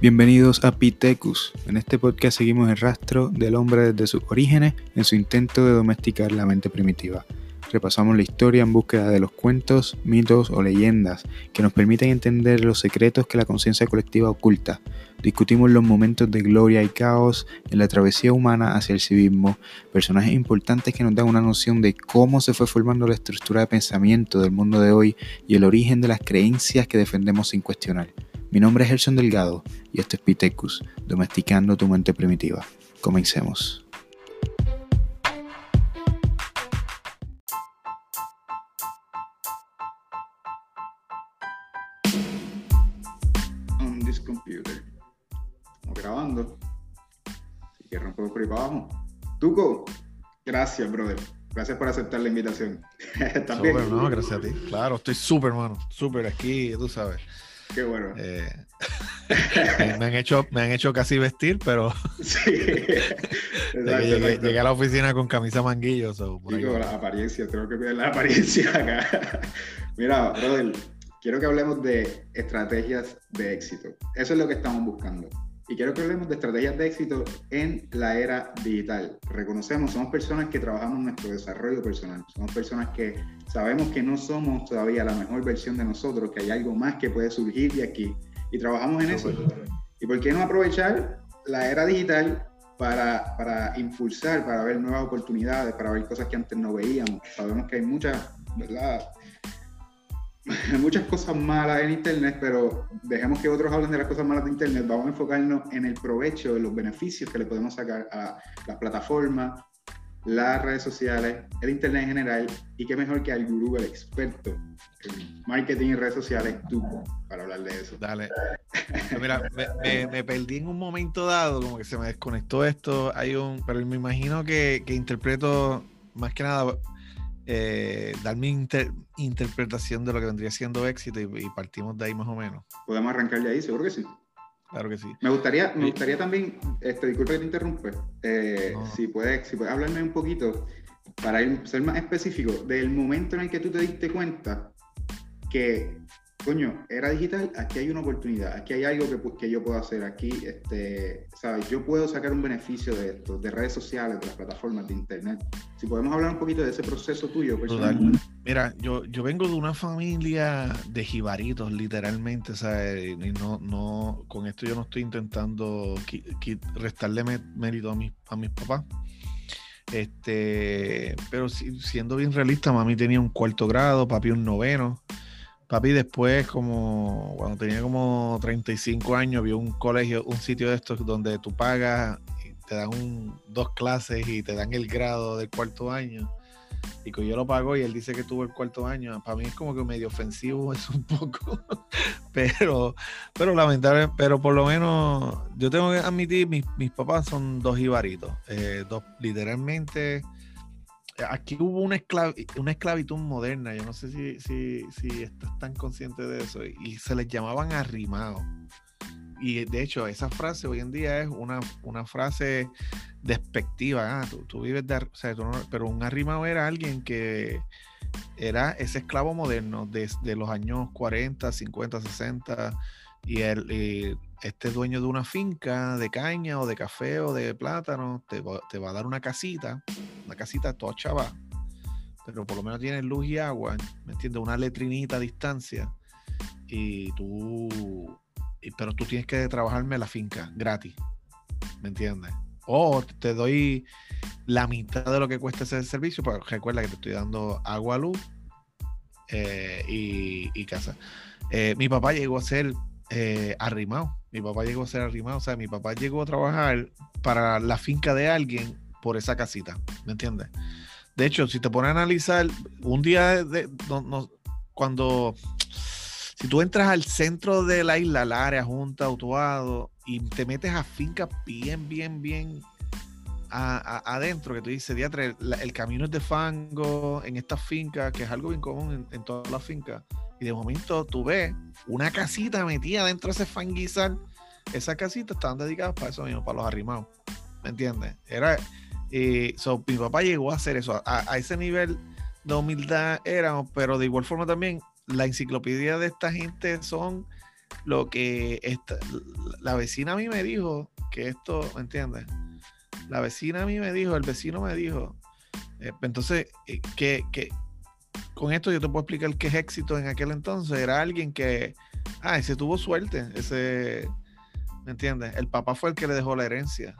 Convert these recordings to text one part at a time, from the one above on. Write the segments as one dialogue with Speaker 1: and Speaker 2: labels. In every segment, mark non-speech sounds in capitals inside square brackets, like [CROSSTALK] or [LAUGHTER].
Speaker 1: Bienvenidos a Pitecus. En este podcast seguimos el rastro del hombre desde sus orígenes en su intento de domesticar la mente primitiva. Repasamos la historia en búsqueda de los cuentos, mitos o leyendas que nos permiten entender los secretos que la conciencia colectiva oculta. Discutimos los momentos de gloria y caos en la travesía humana hacia el civismo, personajes importantes que nos dan una noción de cómo se fue formando la estructura de pensamiento del mundo de hoy y el origen de las creencias que defendemos sin cuestionar. Mi nombre es Gerson Delgado y esto es Pitecus, domesticando tu mente primitiva. Comencemos.
Speaker 2: Así que rompo por ahí para abajo. Tuco, gracias, brother. Gracias por aceptar la invitación. [LAUGHS] ¿Estás bien?
Speaker 3: Súper, no, gracias a ti. Claro, estoy súper, mano. Súper aquí, tú sabes.
Speaker 2: Qué bueno.
Speaker 3: Eh, [LAUGHS] me, han hecho, me han hecho casi vestir, pero [LAUGHS]
Speaker 2: Sí. Exacto,
Speaker 3: llegué, a la oficina con camisa manguillo. so, por
Speaker 2: Digo, la apariencia, tengo que cuidar la apariencia acá. Mira, brother, quiero que hablemos de estrategias de éxito. Eso es lo que estamos buscando. Y quiero que hablemos de estrategias de éxito en la era digital. Reconocemos, somos personas que trabajamos en nuestro desarrollo personal. Somos personas que sabemos que no somos todavía la mejor versión de nosotros, que hay algo más que puede surgir de aquí. Y trabajamos en eso. ¿Y por qué no aprovechar la era digital para, para impulsar, para ver nuevas oportunidades, para ver cosas que antes no veíamos? Sabemos que hay muchas, ¿verdad? [LAUGHS] muchas cosas malas en Internet, pero dejemos que otros hablen de las cosas malas de Internet. Vamos a enfocarnos en el provecho, en los beneficios que le podemos sacar a las plataformas, las redes sociales, el Internet en general, y qué mejor que al gurú, el experto en marketing y redes sociales, tú, para hablar de eso.
Speaker 3: Dale. Pero Mira, me, perdí en un momento dado, como que se me desconectó esto. Hay un, pero me imagino que interpreto más que nada eh, dar mi inter- interpretación de lo que vendría siendo éxito y, y partimos de ahí más o menos.
Speaker 2: Podemos arrancar de ahí, seguro que sí.
Speaker 3: Claro que sí.
Speaker 2: Me gustaría, me
Speaker 3: Sí.
Speaker 2: gustaría también, este, disculpa que te interrumpe, eh,
Speaker 3: No.
Speaker 2: si, puedes, si puedes hablarme un poquito, para ir- ser más específico, del momento en el que tú te diste cuenta que, coño, era digital, aquí hay una oportunidad, aquí hay algo que, que yo puedo hacer, aquí, este, ¿sabes? Yo puedo sacar un beneficio de esto, de redes sociales, de las plataformas, de internet. Si podemos hablar un poquito de ese proceso tuyo, personal.
Speaker 3: Mira, yo, yo vengo de una familia de jibaritos, literalmente, ¿sabes? Y no, no, con esto yo no estoy intentando restarle mé- mérito a mis, a mis papás. Este, pero si- siendo bien realista, mami tenía un cuarto grado, papi un noveno. Papi después, como cuando tenía como 35 años, vio un colegio, un sitio de estos donde tú pagas, y te dan un- dos clases y te dan el grado del cuarto año y que yo lo pago y él dice que tuvo el cuarto año. Para mí es como que medio ofensivo [LAUGHS] eso un poco, pero, pero lamentable, pero por lo menos yo tengo que admitir, mis, mis papás son dos ibaritos, eh, dos literalmente. Aquí hubo una, esclavi- una esclavitud moderna, yo no sé si, si, estás tan consciente de eso, y se les llamaban arrimados. Y de hecho, esa frase hoy en día es una, una frase despectiva. Ah, tú, vives de. o sea, tú no- pero un arrimado era alguien que era ese esclavo moderno desde los años 40, 50, 60. Y, el, y este dueño de una finca de caña o de café o de plátano te va, te va a dar una casita, una casita toda chava, pero por lo menos tiene luz y agua, ¿me entiendes? Una letrinita a distancia. Y tú. y- pero tú tienes que trabajarme la finca gratis, ¿me entiendes? O te doy la mitad de lo que cuesta ese servicio, pero recuerda que te estoy dando agua, luz eh, y, y casa. Eh, mi papá llegó a ser eh, arrimado. Mi papá llegó a ser arrimado. O sea, mi papá llegó a trabajar para la finca de alguien por esa casita. ¿Me entiendes? De hecho, si te pones a analizar, un día de, no- no- cuando si tú entras al centro de la isla, la área junta, Utuado, y te metes a fincas bien, bien, bien a- a- adentro, que tú dices, la- el camino es de fango en estas fincas, que es algo bien común en, en todas las fincas. Y de momento tú ves una casita metida dentro de ese fanguizal. Esas casitas estaban dedicadas para eso mismo, para los arrimados. ¿Me entiendes? Era, eh, mi papá llegó a hacer eso. A, a ese nivel de humildad éramos, pero de igual forma también la enciclopedia de esta gente son lo que esta, la vecina a mí me dijo que esto, ¿me entiendes? La vecina a mí me dijo, el vecino me dijo. Eh, entonces, eh, que, que, con esto yo te puedo explicar qué es éxito en aquel entonces. Era alguien que, ah, ese tuvo suerte, ese, ¿me entiendes? El papá fue el que le dejó la herencia.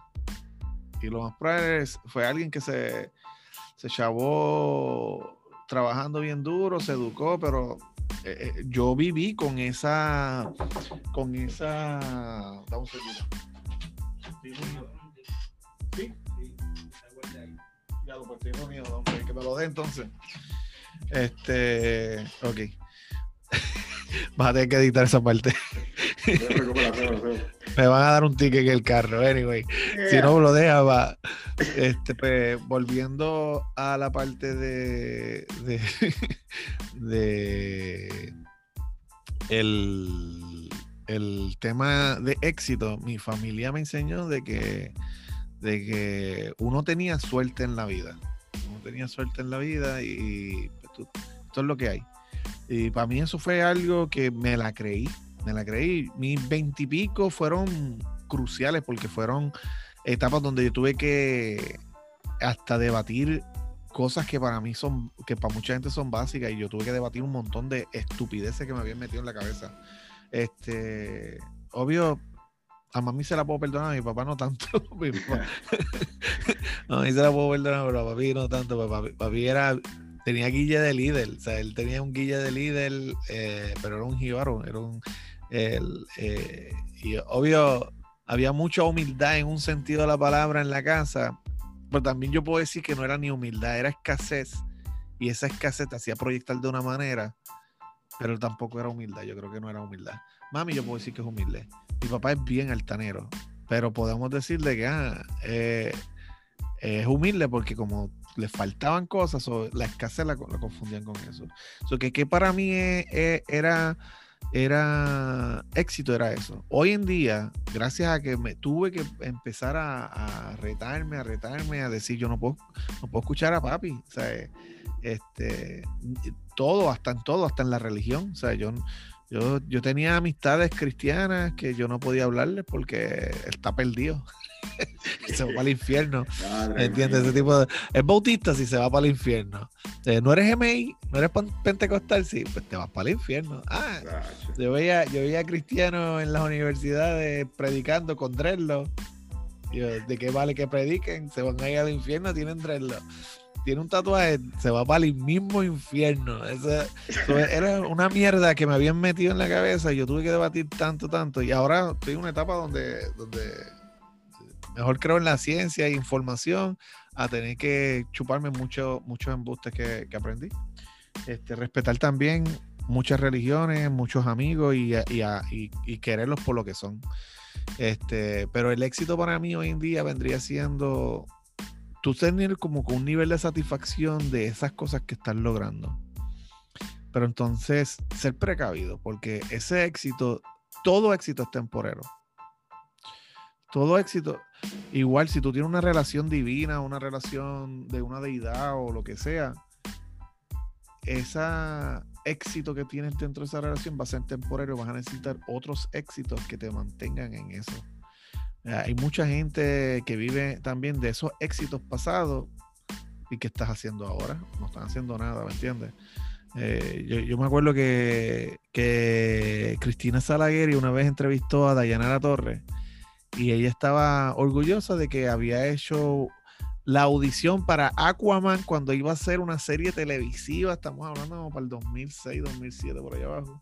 Speaker 3: Y lo más fue alguien que se, se chavó trabajando bien duro, se educó, pero eh, eh, yo viví con esa, con esa, dame un segundo. ¿Sí? Ya lo estoy mío, que me lo dé entonces. Este, ok. Vas a tener que editar esa parte. [LAUGHS] me van a dar un ticket en el carro, anyway. Si no lo deja, va. Este, pues, volviendo a la parte de, de, [LAUGHS] de el, el tema de éxito, mi familia me enseñó de que, de que uno tenía suerte en la vida. Uno tenía suerte en la vida y esto es lo que hay. Y para mí eso fue algo que me la creí, me la creí. Mis veintipico fueron cruciales porque fueron etapas donde yo tuve que hasta debatir cosas que para mí son, que para mucha gente son básicas y yo tuve que debatir un montón de estupideces que me habían metido en la cabeza. Este, obvio, a mami se la puedo perdonar, a mi papá no tanto. [LAUGHS] [LAUGHS] a mí se la puedo perdonar, pero a papi no tanto. Papi, papi era tenía guille de líder, o sea, él tenía un guille de líder, eh, pero era un jíbaro, era un... Eh, y obvio, había mucha humildad en un sentido de la palabra en la casa, pero también yo puedo decir que no era ni humildad, era escasez, y esa escasez te hacía proyectar de una manera, pero tampoco era humildad, yo creo que no era humildad. Mami, yo puedo decir que es humilde. Mi papá es bien altanero, pero podemos decirle que ah, eh, es humilde porque como le faltaban cosas o la escasez la, confundían con eso. So que, que para mí e, e, era, éxito, era eso. Hoy en día, gracias a que me tuve que empezar a, retarme, a retarme, a decir yo no puedo, no puedo escuchar a papi. O sea, este, todo, hasta en todo, hasta en la religión. O sea, yo, yo, yo tenía amistades cristianas que yo no podía hablarles porque está perdido. [LAUGHS] se va para el infierno. ¿Entiendes? Ese tipo de... Es bautista si se va para el infierno. no eres GMI, no eres pentecostal, sí, pues te vas para el infierno. Ah, yo veía, yo veía cristianos en las universidades predicando con dreadlock. ¿De qué vale que prediquen? Se van a ir al infierno, tienen dreadlock tiene un tatuaje, se va para el mismo infierno. era una mierda que me habían metido en la cabeza y yo tuve que debatir tanto, tanto. Y ahora estoy en una etapa donde, donde mejor creo en la ciencia e información a tener que chuparme mucho, muchos embustes que, aprendí. Este, respetar también muchas religiones, muchos amigos y, y, quererlos por lo que son. Este, pero el éxito para mí hoy en día vendría siendo tú tener como un nivel de satisfacción de esas cosas que estás logrando. Pero entonces ser precavido, porque ese éxito, todo éxito es temporero todo éxito, igual si tú tienes una relación divina, una relación de una deidad o lo que sea, ese éxito que tienes dentro de esa relación va a ser temporario, vas a necesitar otros éxitos que te mantengan en eso. Hay mucha gente que vive también de esos éxitos pasados y que estás haciendo ahora. No están haciendo nada, ¿me entiendes? Eh, yo, me acuerdo que, que Cristina Salaguer una vez entrevistó a Dayanara Torres y ella estaba orgullosa de que había hecho la audición para Aquaman cuando iba a ser una serie televisiva, estamos hablando para el 2006, 2007, por allá abajo.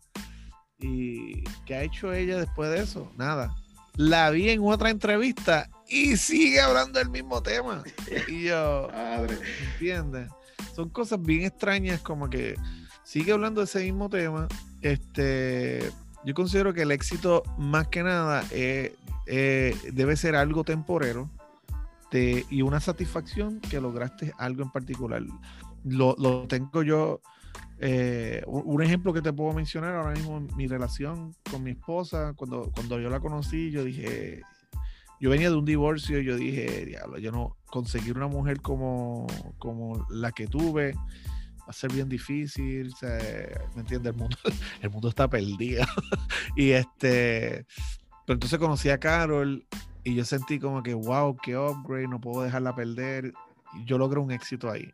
Speaker 3: ¿Y qué ha hecho ella después de eso? Nada. La vi en otra entrevista y sigue hablando del mismo tema. Y yo, [LAUGHS] ¿entiendes? Son cosas bien extrañas como que sigue hablando de ese mismo tema. Este, yo considero que el éxito más que nada es eh, debe ser algo temporero y una satisfacción que lograste algo en particular. Lo, tengo yo, eh, un ejemplo que te puedo mencionar ahora mismo, mi relación con mi esposa, cuando, cuando yo la conocí, yo dije, yo venía de un divorcio, yo dije, diablo, yo no conseguir una mujer como, como la que tuve, va a ser bien difícil, ¿me entiendes? El mundo, [LAUGHS] el mundo está perdido. [LAUGHS] y este, pero entonces conocí a Carol y yo sentí como que, wow, qué upgrade, no puedo dejarla perder. Y yo logré un éxito ahí.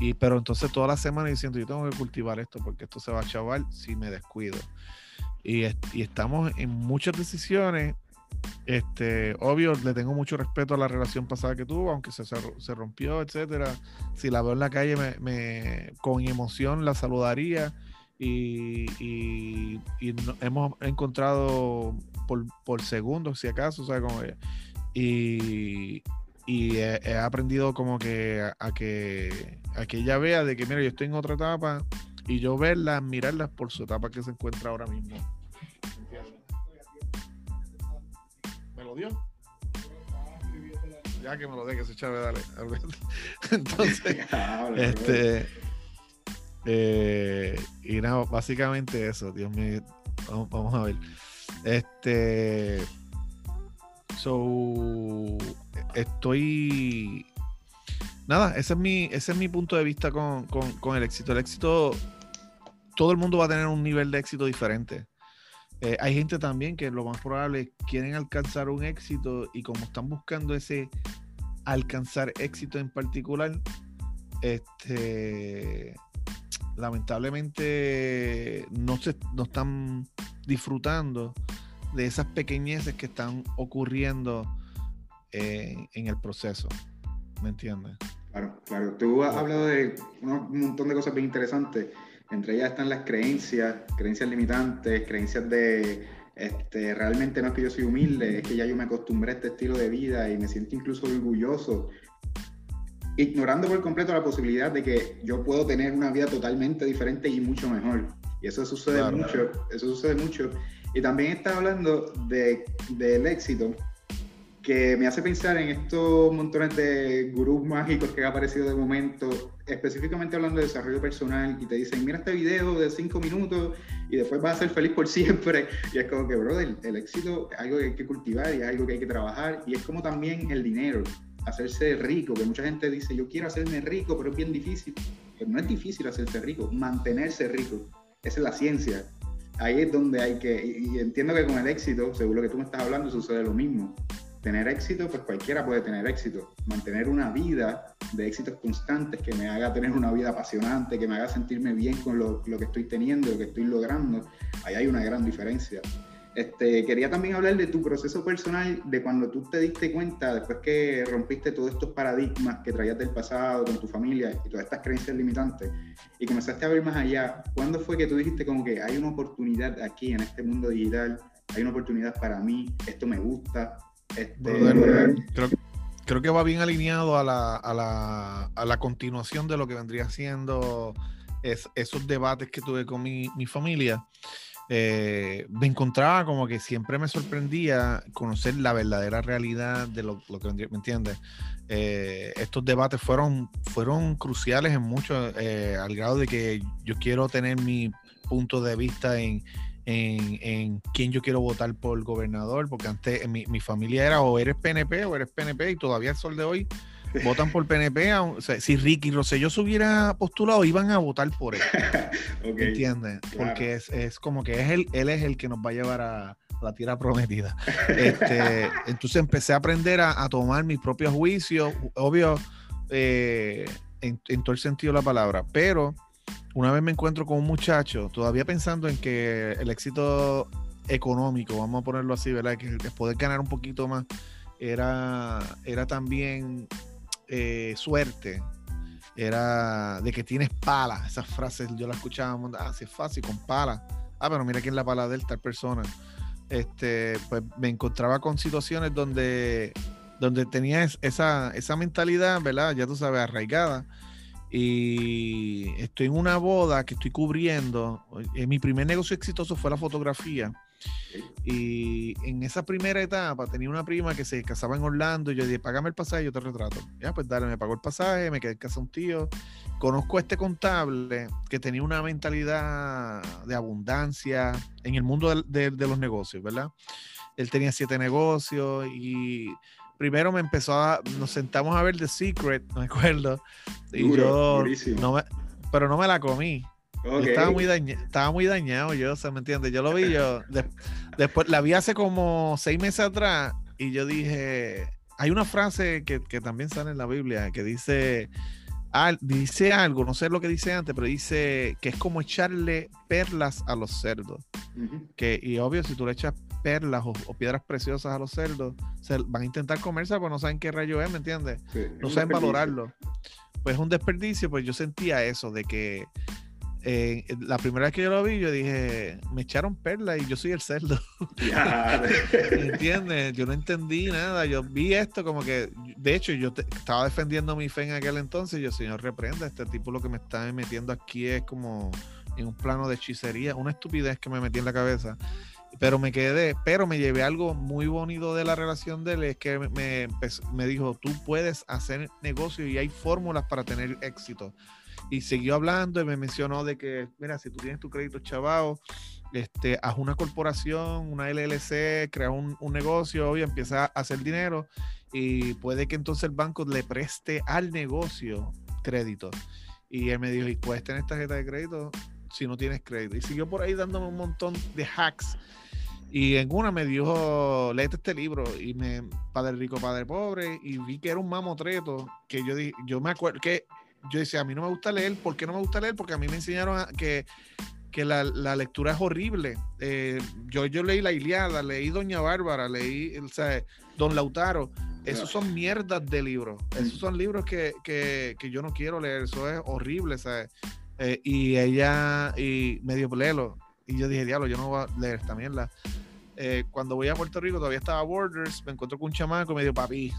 Speaker 3: Y, pero entonces toda la semana diciendo, yo tengo que cultivar esto porque esto se va a chaval si me descuido. Y, y estamos en muchas decisiones este, obvio, le tengo mucho respeto a la relación pasada que tuvo, aunque se, se rompió, etcétera. Si la veo en la calle, me, con emoción la saludaría. Y, y, hemos encontrado por, por, segundos, si acaso, o sea, como, y, y he, aprendido como que a, que a que ella vea de que, mira, yo estoy en otra etapa y yo verla, mirarla por su etapa que se encuentra ahora mismo. dio. Ya que me lo deje, ese dale. [LAUGHS] Entonces, [LAUGHS] este. Eh, y nada, básicamente eso, Dios mío. Vamos, a ver. Este. So. Estoy. Nada, ese es mi, ese es mi punto de vista con, con el éxito. El éxito. Todo el mundo va a tener un nivel de éxito diferente. Eh, hay gente también que lo más probable quieren alcanzar un éxito y como están buscando ese alcanzar éxito en particular, este lamentablemente no se no están disfrutando de esas pequeñeces que están ocurriendo eh, en el proceso. ¿Me entiendes?
Speaker 2: Claro, claro. Tú has hablado de un montón de cosas bien interesantes entre ellas están las creencias, creencias limitantes, creencias de este, realmente no es que yo soy humilde, es que ya yo me acostumbré a este estilo de vida y me siento incluso orgulloso, ignorando por completo la posibilidad de que yo puedo tener una vida totalmente diferente y mucho mejor. Y eso sucede mucho, eso sucede mucho. Y también está hablando de, del éxito, que me hace pensar en estos montones de gurús mágicos que han aparecido de momento, específicamente hablando de desarrollo personal, y te dicen, mira este video de cinco minutos y después vas a ser feliz por [LAUGHS] siempre. Y es como que, brother, el éxito es algo que hay que cultivar y es algo que hay que trabajar. Y es como también el dinero, hacerse rico, que mucha gente dice, yo quiero hacerme rico, pero es bien difícil. Pero no es difícil hacerse rico, mantenerse rico. Esa es la ciencia. Ahí es donde hay que, y entiendo que con el éxito, según lo que tú me estás hablando, sucede lo mismo tener éxito, pues cualquiera puede tener éxito. Mantener una vida de éxitos constantes que me haga tener una vida apasionante, que me haga sentirme bien con lo, lo que estoy teniendo, lo que estoy logrando, ahí hay una gran diferencia. Este, quería también hablar de tu proceso personal, de cuando tú te diste cuenta, después que rompiste todos estos paradigmas que traías del pasado con tu familia y todas estas creencias limitantes, y comenzaste a ver más allá, ¿cuándo fue que tú dijiste como que hay una oportunidad aquí en este mundo digital? Hay una oportunidad para mí, esto me gusta,
Speaker 3: este, creo, que va bien alineado a la, a, la, a la, continuación de lo que vendría siendo es, esos debates que tuve con mi, mi familia. Eh, me encontraba como que siempre me sorprendía conocer la verdadera realidad de lo, lo que ¿me entiendes? Eh, estos debates fueron, fueron cruciales en mucho, eh, al grado de que yo quiero tener mi punto de vista en, en, en, quién yo quiero votar por gobernador, porque antes mi, mi, familia era o eres PNP o eres PNP y todavía el sol de hoy votan por PNP. O sea, si Ricky Rosselló se hubiera postulado, iban a votar por él. [LAUGHS] ¿Entiendes? Porque es, es, como que es él, él es el que nos va a llevar a la tierra prometida. [LAUGHS] Este, entonces empecé a aprender a, a tomar mis propios juicios, obvio, eh, en, en todo el sentido de la palabra, pero una vez me encuentro con un muchacho, todavía pensando en que el éxito económico, vamos a ponerlo así, ¿verdad? Que, poder ganar un poquito más era, era también eh, suerte, era de que tienes pala. Esas frases yo las escuchaba, ah, es fácil, con pala. Ah, pero mira quién la pala de tal persona. Este, pues me encontraba con situaciones donde, donde tenía esa, esa mentalidad, ¿verdad? Ya tú sabes, arraigada y estoy en una boda que estoy cubriendo. Eh, mi primer negocio exitoso fue la fotografía. Y en esa primera etapa tenía una prima que se casaba en Orlando y yo dije, págame el pasaje yo te retrato. Ya, pues dale, me pagó el pasaje, me quedé en casa un tío. Conozco a este contable que tenía una mentalidad de abundancia en el mundo de los negocios, ¿verdad? Él tenía siete negocios y primero me empezó a, nos sentamos a ver The Secret, [LAUGHS] me acuerdo, y yo, no me, pero no me la comí. Estaba, muy estaba muy dañado yo, o sea, ¿me entiendes? Yo lo vi yo, después la vi hace como seis meses atrás y yo dije, hay una frase que, que también sale en la Biblia que dice, dice algo, no sé lo que dice antes, pero dice que es como echarle perlas a los cerdos. que, y obvio, si tú le echas perlas o, piedras preciosas a los cerdos, se van a intentar comerse, pero no saben qué rayo es, ¿me entiendes? no saben valorarlo. Pues es un desperdicio, pues yo sentía eso, de que eh, la primera vez que yo lo vi, yo dije, me echaron perlas y yo soy el cerdo. [LAUGHS] [LAUGHS] ¿Entiendes? Yo no entendí nada. Yo vi esto como que, de hecho, yo estaba defendiendo mi fe en aquel entonces. Y yo, Señor, reprenda, este tipo lo que me está metiendo aquí es como en un plano de hechicería, una estupidez que me metí en la cabeza. Pero me quedé, pero me llevé algo muy bonito de la relación de él, es que me, me dijo, tú puedes hacer negocio y hay fórmulas para tener éxito y siguió hablando y me mencionó de que, mira, si tú tienes tu crédito chavado, este, haz una corporación, una LLC, crea un, negocio y empieza a hacer dinero y puede que entonces el banco le preste al negocio crédito. Y él me dijo, ¿y puedes tener tarjeta de crédito si no tienes crédito? Y siguió por ahí dándome un montón de hacks. Y en una me dijo, léete este libro, y me, Padre Rico, Padre Pobre, y vi que era un mamotreto, que yo, yo me acuerdo que yo decía, a mí no me gusta leer. ¿Por qué no me gusta leer? Porque a mí me enseñaron que, que la, la, lectura es horrible. Eh, yo, yo leí La Iliada, leí Doña Bárbara, leí o sea, Don Lautaro. Esos son mierdas de libros. Esos son libros que, que, que, yo no quiero leer. Eso es horrible, ¿sabes? Eh, y ella, y medio plelo. Y yo dije, diablo, yo no voy a leer esta mierda. Eh, cuando voy a Puerto Rico, todavía estaba Borders, me encuentro con un chamaco y me dijo, papi,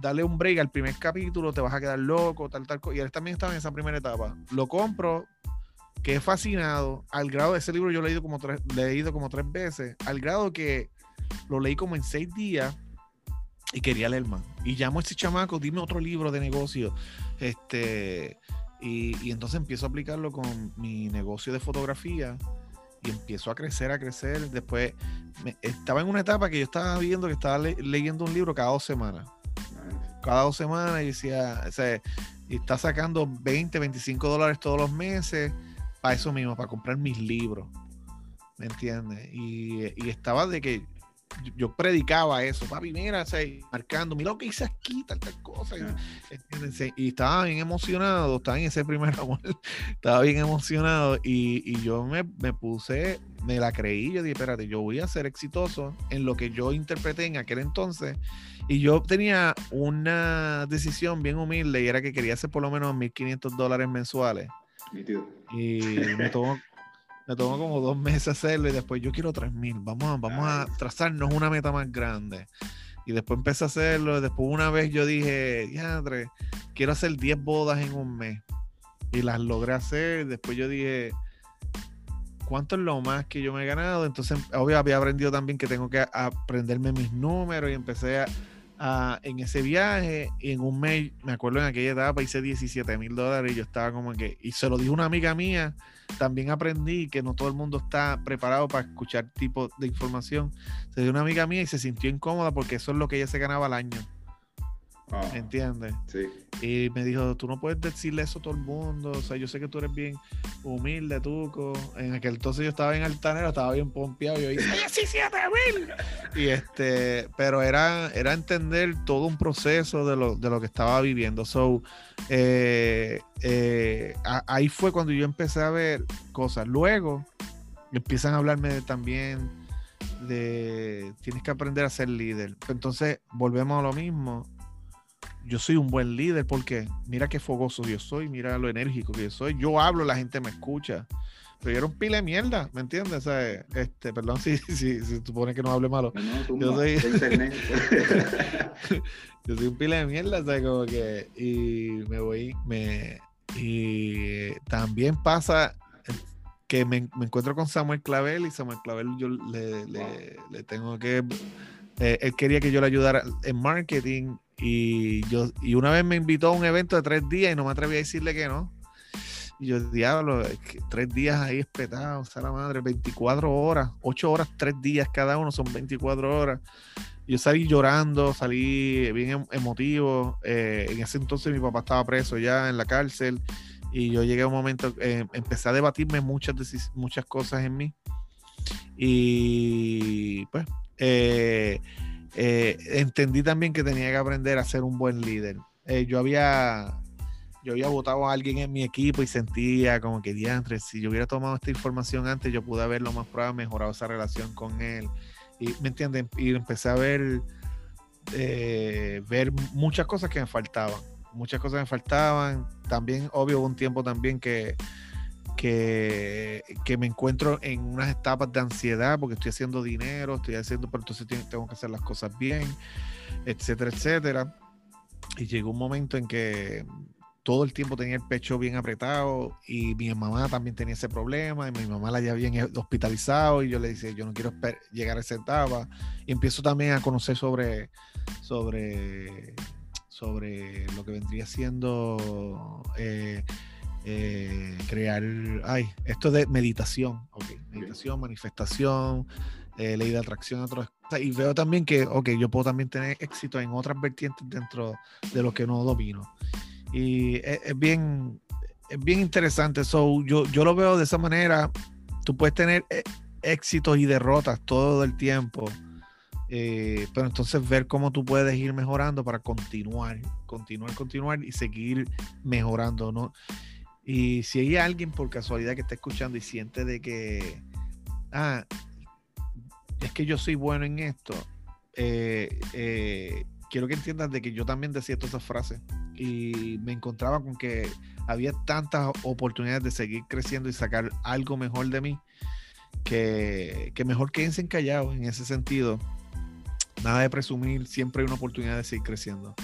Speaker 3: dale, un break al primer capítulo, te vas a quedar loco, tal, tal. Y él también estaba en esa primera etapa. Lo compro, que fascinado, al grado de ese libro yo he leído como tres, leído como tres veces, al grado que lo leí como en seis días y quería leer más. Y llamo a ese chamaco, dime otro libro de negocio. Este, y, entonces empiezo a aplicarlo con mi negocio de fotografía y empiezo a crecer, a crecer. Después estaba en una etapa que yo estaba viendo que estaba leyendo un libro cada dos semanas cada dos semanas y decía, o sea, y está sacando 20, 25 dólares todos los meses para eso mismo, para comprar mis libros. ¿Me entiendes? Y, y, estaba de que yo, predicaba eso, papi, mira, marcando, mira lo que hice aquí, tal, tal cosa. Y, estaba bien emocionado, estaba en ese primer [LAUGHS] amor, estaba bien emocionado y, y yo me, me, puse, me la creí, yo dije, espérate, yo voy a ser exitoso en lo que yo interpreté en aquel entonces y yo tenía una decisión bien humilde y era que quería hacer por lo menos 1.500 dólares mensuales. Y me tomó, me tomó como dos meses hacerlo y después yo quiero 3.000. Vamos, a, vamos a trazarnos una meta más grande. Y después empecé a hacerlo. Después una vez yo dije, diadre, quiero hacer 10 bodas en un mes. Y las logré hacer. Después yo dije, ¿cuánto es lo más que yo me he ganado? Entonces, obvio, había aprendido también que tengo que aprenderme mis números y empecé a en ese viaje y en un mes, me acuerdo en aquella etapa hice 17 mil dólares y yo estaba como que, y se lo dijo una amiga mía, también aprendí que no todo el mundo está preparado para escuchar tipo de información. Se dio una amiga mía y se sintió incómoda porque eso es lo que ella se ganaba al año. Ah, ¿Entiendes?
Speaker 2: Sí.
Speaker 3: Y me dijo, tú no puedes decirle eso a todo el mundo. O sea, yo sé que tú eres bien humilde, tuco. En aquel entonces yo estaba en altanero, estaba bien pompeado. Yo dije, ¡17 mil! Y este, pero era, era entender todo un proceso de lo, de lo que estaba viviendo. So, eh, eh, ahí fue cuando yo empecé a ver cosas. Luego empiezan a hablarme también de tienes que aprender a ser líder. Entonces volvemos a lo mismo yo soy un buen líder porque mira qué fogoso yo soy, mira lo enérgico que yo soy. Yo hablo, la gente me escucha. Pero yo era un pile de mierda, ¿me entiendes? este, perdón [LAUGHS] si, si, si, supone que no hable malo. yo, soy, [LAUGHS] yo soy un pile de mierda, ¿sabes? Como que, y me voy, me, y también pasa que me, me encuentro con Samuel Clavel y Samuel Clavel yo le, le, le tengo que, eh, él quería que yo le ayudara en marketing y yo y una vez me invitó a un evento de tres días y no me atreví a decirle que no. Y yo, diablo, tres días ahí espetados, o sea, la madre, 24 horas, 8 horas, tres días cada uno, son 24 horas. Yo salí llorando, salí bien em, emotivo. Eh, en ese entonces mi papá estaba preso ya en la cárcel Y yo llegué a un momento, eh, empecé a debatirme muchas, muchas cosas en mí. Y pues eh, eh, entendí también que tenía que aprender a ser un buen líder. yo había yo había votado a alguien en mi equipo y sentía como que diantre, si yo hubiera tomado esta información antes, yo pude haberlo más probable mejorado esa relación con él. Y me entienden, y empecé a ver, ver muchas cosas que me faltaban muchas cosas me faltaban. También, obvio, hubo un tiempo también que, que, me encuentro en unas etapas de ansiedad porque estoy haciendo dinero, estoy haciendo, pero entonces tengo que hacer las cosas bien, etcétera, etcétera. Y llegó un momento en que todo el tiempo tenía el pecho bien apretado y mi mamá también tenía ese problema y mi mamá la ya bien hospitalizado y yo le decía, yo no quiero llegar a esa etapa. Y empiezo también a conocer sobre, sobre sobre lo que vendría siendo eh, eh, crear, ay, esto de meditación, ok, meditación, manifestación, eh, ley de atracción, otros, y veo también que, ok, yo puedo también tener éxito en otras vertientes dentro de lo que no domino. Y es, bien, es bien interesante, so, yo, yo lo veo de esa manera, tú puedes tener éxitos y derrotas todo el tiempo eh, pero entonces ver cómo tú puedes ir mejorando para continuar, continuar, continuar y seguir mejorando, ¿no? Y si hay alguien por casualidad que está escuchando y siente de que, ah, es que yo soy bueno en esto, eh, eh, quiero que entiendas de que yo también decía todas esas frases y me encontraba con que había tantas oportunidades de seguir creciendo y sacar algo mejor de mí que, que mejor quédense callados en ese sentido nada de presumir, siempre hay una oportunidad de seguir creciendo.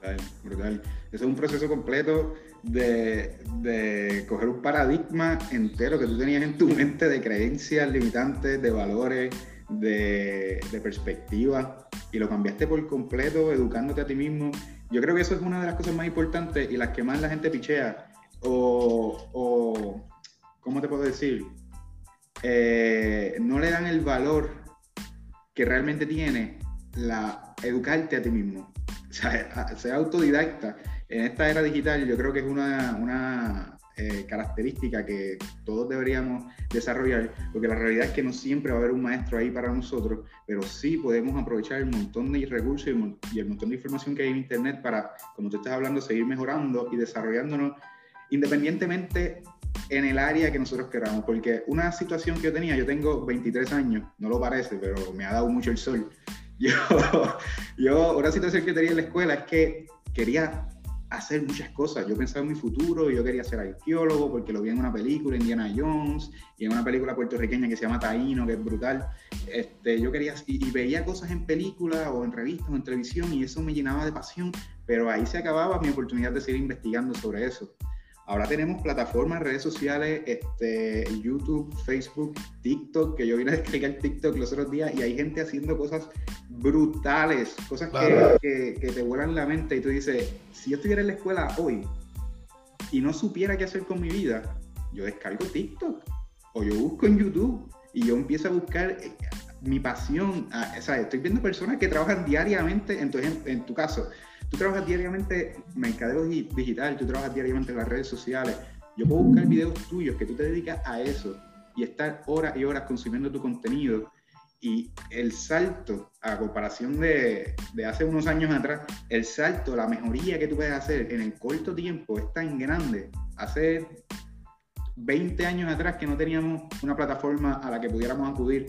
Speaker 2: Brutal, brutal. Eso es un proceso completo de, de, coger un paradigma entero que tú tenías en tu mente de creencias limitantes, de valores, de, de perspectiva, y lo cambiaste por completo educándote a ti mismo. Yo creo que eso es una de las cosas más importantes y las que más la gente pichea. O, o ¿cómo te puedo decir? Eh, no le dan el valor que realmente tiene la educarte a ti mismo. [LAUGHS] O sea, ser autodidacta en esta era digital yo creo que es una, una eh, característica que todos deberíamos desarrollar, porque la realidad es que no siempre va a haber un maestro ahí para nosotros, pero sí podemos aprovechar el montón de recursos y, el montón de información que hay en Internet para, como tú estás hablando, seguir mejorando y desarrollándonos independientemente en el área que nosotros queramos, porque una situación que yo tenía, yo tengo 23 años, no lo parece, pero me ha dado mucho el sol. [LAUGHS] Yo, yo una situación que tenía en la escuela es que quería hacer muchas cosas. Yo pensaba en mi futuro, yo quería ser arqueólogo porque lo vi en una película, Indiana Jones, y en una película puertorriqueña que se llama Taíno, que es brutal. Este, yo quería, y, y veía cosas en películas o en revistas o en televisión, y eso me llenaba de pasión, pero ahí se acababa mi oportunidad de seguir investigando sobre eso. Ahora tenemos plataformas, redes sociales, este, YouTube, Facebook, TikTok, que yo vine a descargar TikTok los otros días y hay gente haciendo cosas brutales, cosas que, que, te vuelan la mente y tú dices, si yo estuviera en la escuela hoy y no supiera qué hacer con mi vida, yo descargo TikTok o yo busco en YouTube y yo empiezo a buscar eh, mi pasión. o sea, estoy viendo personas que trabajan diariamente, en tu, en tu caso, Tú trabajas diariamente mercadeo digital, tú trabajas diariamente en las redes sociales. Yo puedo buscar videos tuyos que tú te dedicas a eso y estar horas y horas consumiendo tu contenido. Y el salto, a comparación de, de hace unos años atrás, el salto, la mejoría que tú puedes hacer en el corto tiempo es tan grande. Hace 20 años atrás que no teníamos una plataforma a la que pudiéramos acudir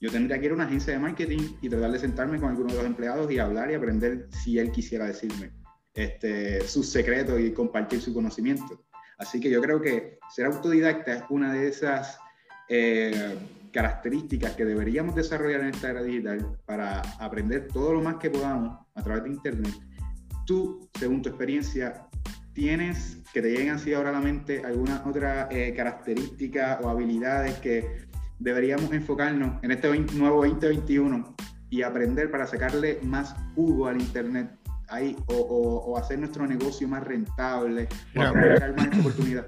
Speaker 2: yo tendría que ir a una agencia de marketing y tratar de sentarme con alguno de los empleados y hablar y aprender si él quisiera decirme este, sus secretos y compartir su conocimiento. Así que yo creo que ser autodidacta es una de esas eh, características que deberíamos desarrollar en esta era digital para aprender todo lo más que podamos a través de Internet. Tú, según tu experiencia, tienes que te lleguen así ahora a la mente alguna otra eh, característica o habilidades que deberíamos enfocarnos en este nuevo 2021 y aprender para sacarle más jugo al Internet ahí, o, hacer nuestro negocio más rentable, o aprovechar más oportunidad.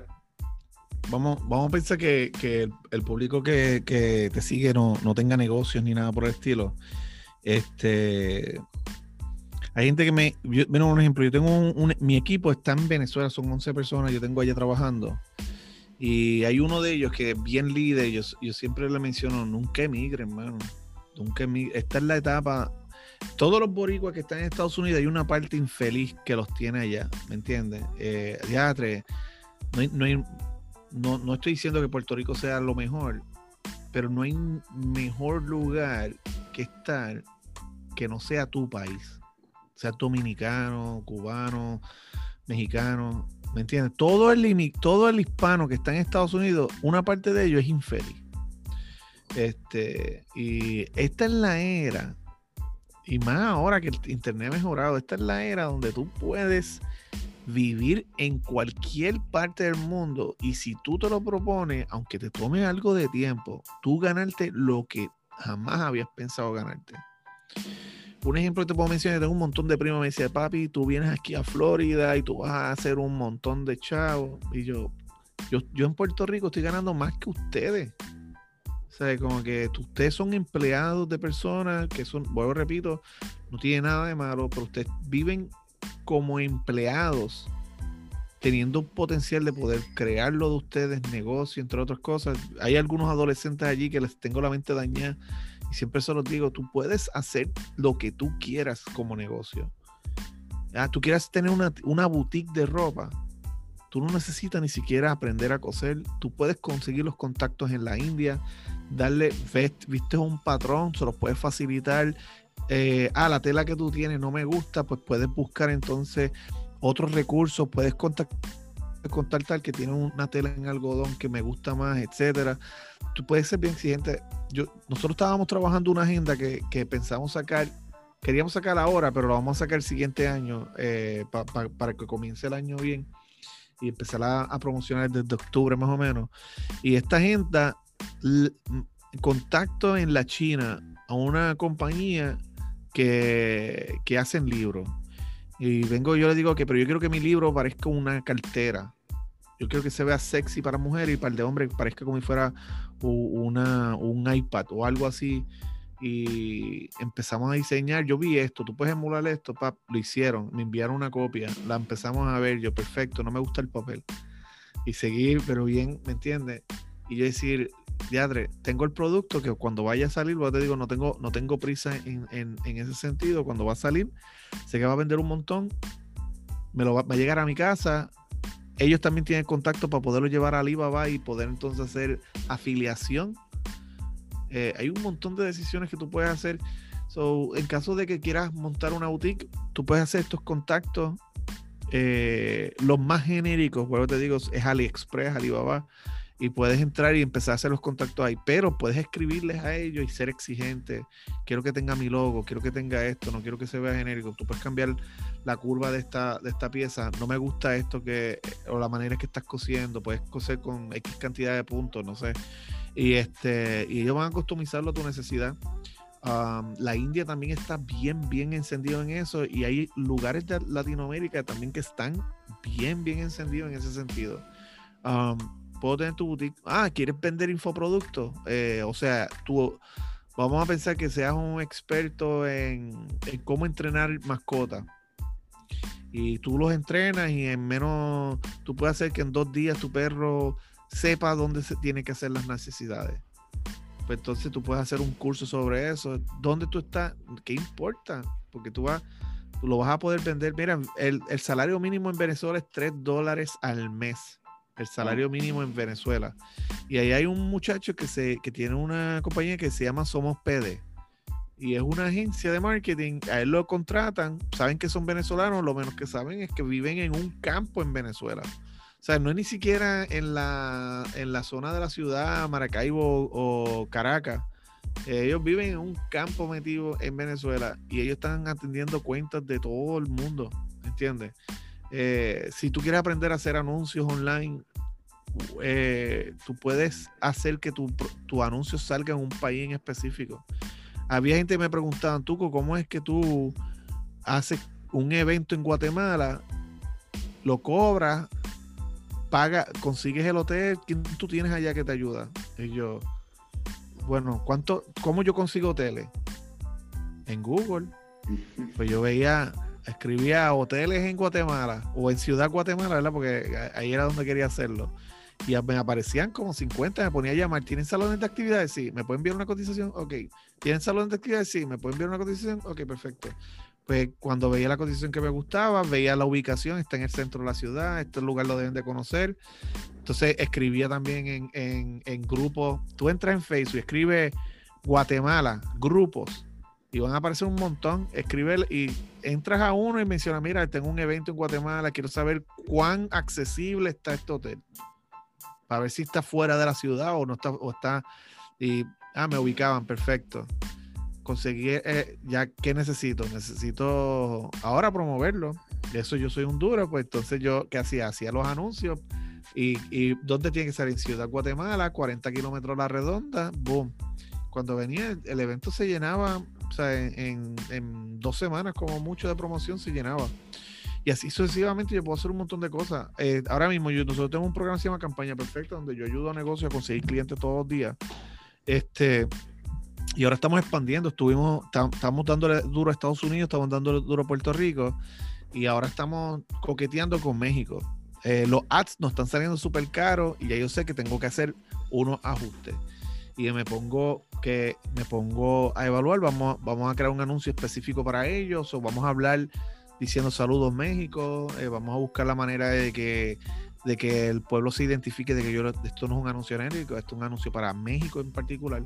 Speaker 3: Vamos, vamos a pensar que, el, público que, te sigue no, tenga negocios ni nada por el estilo. Este, Hay gente que me. Yo, un ejemplo. Yo tengo un, Mi equipo está en Venezuela, son 11 personas. Yo tengo allá trabajando. Y hay uno de ellos que es bien líder. Yo, siempre le menciono: nunca emigren, hermano. Nunca emigren. Esta es la etapa. Todos los boricuas que están en Estados Unidos, hay una parte infeliz que los tiene allá. ¿Me entiendes? Eh, no, hay, no, no estoy diciendo que Puerto Rico sea lo mejor, pero no hay mejor lugar que estar que no sea tu país sea dominicano, cubano, mexicano, ¿me entiendes? Todo el, todo el hispano que está en Estados Unidos, una parte de ellos es infeliz. Este, y esta es la era, y más ahora que el internet ha mejorado, esta es la era donde tú puedes vivir en cualquier parte del mundo y si tú te lo propones, aunque te tome algo de tiempo, tú ganarte lo que jamás habías pensado ganarte. Un ejemplo que te puedo mencionar, tengo un montón de primos me decía, papi, tú vienes aquí a Florida y tú vas a hacer un montón de chavos. Y yo, yo, yo en Puerto Rico estoy ganando más que ustedes. O sea, como que ustedes son empleados de personas que son, vuelvo repito, no tiene nada de malo, pero ustedes viven como empleados, teniendo un potencial de poder crear lo de ustedes, negocio, entre otras cosas. Hay algunos adolescentes allí que les tengo la mente dañada y siempre se los digo, tú puedes hacer lo que tú quieras como negocio. Ah, tú quieras tener una, una boutique de ropa, tú no necesitas ni siquiera aprender a coser, tú puedes conseguir los contactos en la India, darle, viste un patrón, se los puedes facilitar. Eh, ah, la tela que tú tienes no me gusta, pues puedes buscar entonces otros recursos, puedes contactar tal que tiene una tela en algodón que me gusta más, etcétera. Tú puedes ser bien exigente. Yo, nosotros estábamos trabajando una agenda que, que pensamos sacar, queríamos sacar ahora, pero lo vamos a sacar el siguiente año eh, para que comience el año bien y empezar a, promocionar desde octubre más o menos. Y esta agenda, contacto en la China a una compañía que, que hacen libros y vengo yo le digo que, pero yo quiero que mi libro parezca una cartera. Yo quiero que se vea sexy para mujer y para el de hombre parezca como si fuera una, un iPad o algo así. Y empezamos a diseñar. Yo vi esto, tú puedes emular esto, pap, lo hicieron, me enviaron una copia, la empezamos a ver. Yo, perfecto, no me gusta el papel. Y seguir, pero bien, ¿me entiendes? Y yo decir, diadre, tengo el producto que cuando vaya a salir, te digo, no tengo, no tengo prisa en, en, en ese sentido. Cuando va a salir, sé que va a vender un montón, me lo va, a llegar a mi casa. Ellos también tienen contacto para poderlo llevar a Alibaba y poder entonces hacer afiliación. Eh, hay un montón de decisiones que tú puedes hacer. So, en caso de que quieras montar una boutique, tú puedes hacer estos contactos. Eh, los más genéricos, bueno, te digo, es AliExpress, Alibaba y puedes entrar y empezar a hacer los contactos ahí, pero puedes escribirles a ellos y ser exigente. Quiero que tenga mi logo, quiero que tenga esto, no quiero que se vea genérico. Tú puedes cambiar la curva de esta, de esta pieza. No me gusta esto que, o la manera que estás cosiendo. Puedes coser con X cantidad de puntos, no sé. Y, este, y ellos van a customizarlo a tu necesidad. la India también está bien, bien encendido en eso y hay lugares de Latinoamérica también que están bien, bien encendidos en ese sentido puedo tener tu boutique. Ah, ¿quieres vender infoproductos? Eh, o sea, tú, vamos a pensar que seas un experto en, cómo entrenar mascotas. Y tú los entrenas y en menos, tú puedes hacer que en dos días tu perro sepa dónde se tiene que hacer las necesidades. Pues entonces tú puedes hacer un curso sobre eso. ¿Dónde tú estás? ¿Qué importa? Porque tú vas, lo vas a poder vender. Mira, el, el salario mínimo en Venezuela es 3 dólares al mes el salario mínimo en Venezuela. Y ahí hay un muchacho que, se, que tiene una compañía que se llama Somos PD. Y es una agencia de marketing. A él lo contratan, saben que son venezolanos, lo menos que saben es que viven en un campo en Venezuela. O sea, no es ni siquiera en la, en la zona de la ciudad, Maracaibo o Caracas. Ellos viven en un campo metido en Venezuela y ellos están atendiendo cuentas de todo el mundo, ¿entiendes? Eh, si tú quieres aprender a hacer anuncios online, eh, tú puedes hacer que tu, tu, anuncio salga en un país en específico. Había gente que me preguntaba, Tuco, ¿cómo es que tú haces un evento en Guatemala, lo cobras, paga, consigues el hotel, ¿quién tú tienes allá que te ayuda? Y yo, bueno, ¿cuánto, ¿cómo yo consigo hoteles? En Google. Pues yo veía, escribía hoteles en Guatemala o en Ciudad Guatemala, ¿verdad? Porque ahí era donde quería hacerlo. Y me aparecían como 50, me ponía a llamar. ¿Tienen salones de actividades? Sí. ¿Me pueden enviar una cotización? Ok. ¿Tienen salones de actividades? Sí. ¿Me pueden enviar una cotización? Ok, perfecto. Pues cuando veía la cotización que me gustaba, veía la ubicación, está en el centro de la ciudad, este lugar lo deben de conocer. Entonces escribía también en, en, en grupos. Tú entras en Facebook, escribe Guatemala, grupos, y van a aparecer un montón. Escribe y entras a uno y menciona, mira, tengo un evento en Guatemala, quiero saber cuán accesible está este hotel. Para ver si está fuera de la ciudad o no está, o está, y, ah, me ubicaban, perfecto. Conseguí, eh, ya, ¿qué necesito? Necesito ahora promoverlo. De eso yo soy un duro, pues entonces yo, ¿qué hacía? Hacía los anuncios. Y, ¿dónde tiene que ser? En Ciudad Guatemala, 40 kilómetros a la redonda, boom cuando venía el, evento se llenaba, o sea, en, dos semanas como mucho de promoción se llenaba. Y así sucesivamente yo puedo hacer un montón de cosas. Eh, ahora mismo yo, nosotros tenemos un programa que se llama Campaña Perfecta, donde yo ayudo a negocios a conseguir clientes todos los días. Este, y ahora estamos expandiendo, estuvimos, estamos dándole duro a Estados Unidos, estamos dándole duro a Puerto Rico y ahora estamos coqueteando con México. Eh, los ads nos están saliendo súper caros y ya yo sé que tengo que hacer unos ajustes y me pongo que me pongo a evaluar, vamos, vamos a crear un anuncio específico para ellos. O vamos a hablar diciendo saludos México, eh, vamos a buscar la manera de que de que el pueblo se identifique de que yo esto no es un anuncio genérico, esto es un anuncio para México en particular.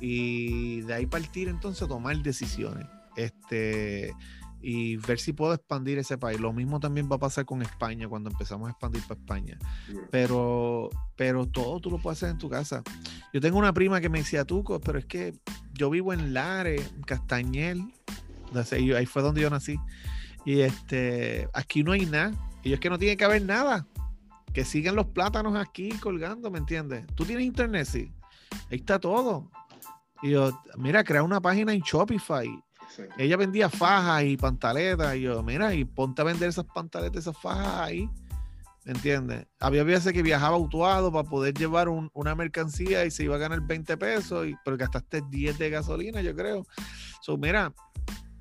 Speaker 3: Y de ahí partir entonces a tomar decisiones. Este y ver si puedo expandir ese país. Lo mismo también va a pasar con España cuando empezamos a expandir para España. Pero, pero todo tú lo puedes hacer en tu casa. Yo tengo una prima que me decía Tuco, pero es que yo vivo en Lares, Castañel. Ahí fue donde yo nací. Y este, aquí no hay nada. Y es que no tiene que haber nada. Que sigan los plátanos aquí colgando, ¿me entiendes? Tú tienes internet, sí. Ahí está todo. Y yo, mira, crea una página en Shopify ella vendía fajas y pantaletas. Y yo, mira, y ponte a vender esas pantaletas, esas fajas ahí. ¿Me entiendes? Había veces que viajaba autuado para poder llevar una mercancía y se iba a ganar 20 pesos, y, pero gastaste 10 de gasolina, yo creo. So, mira,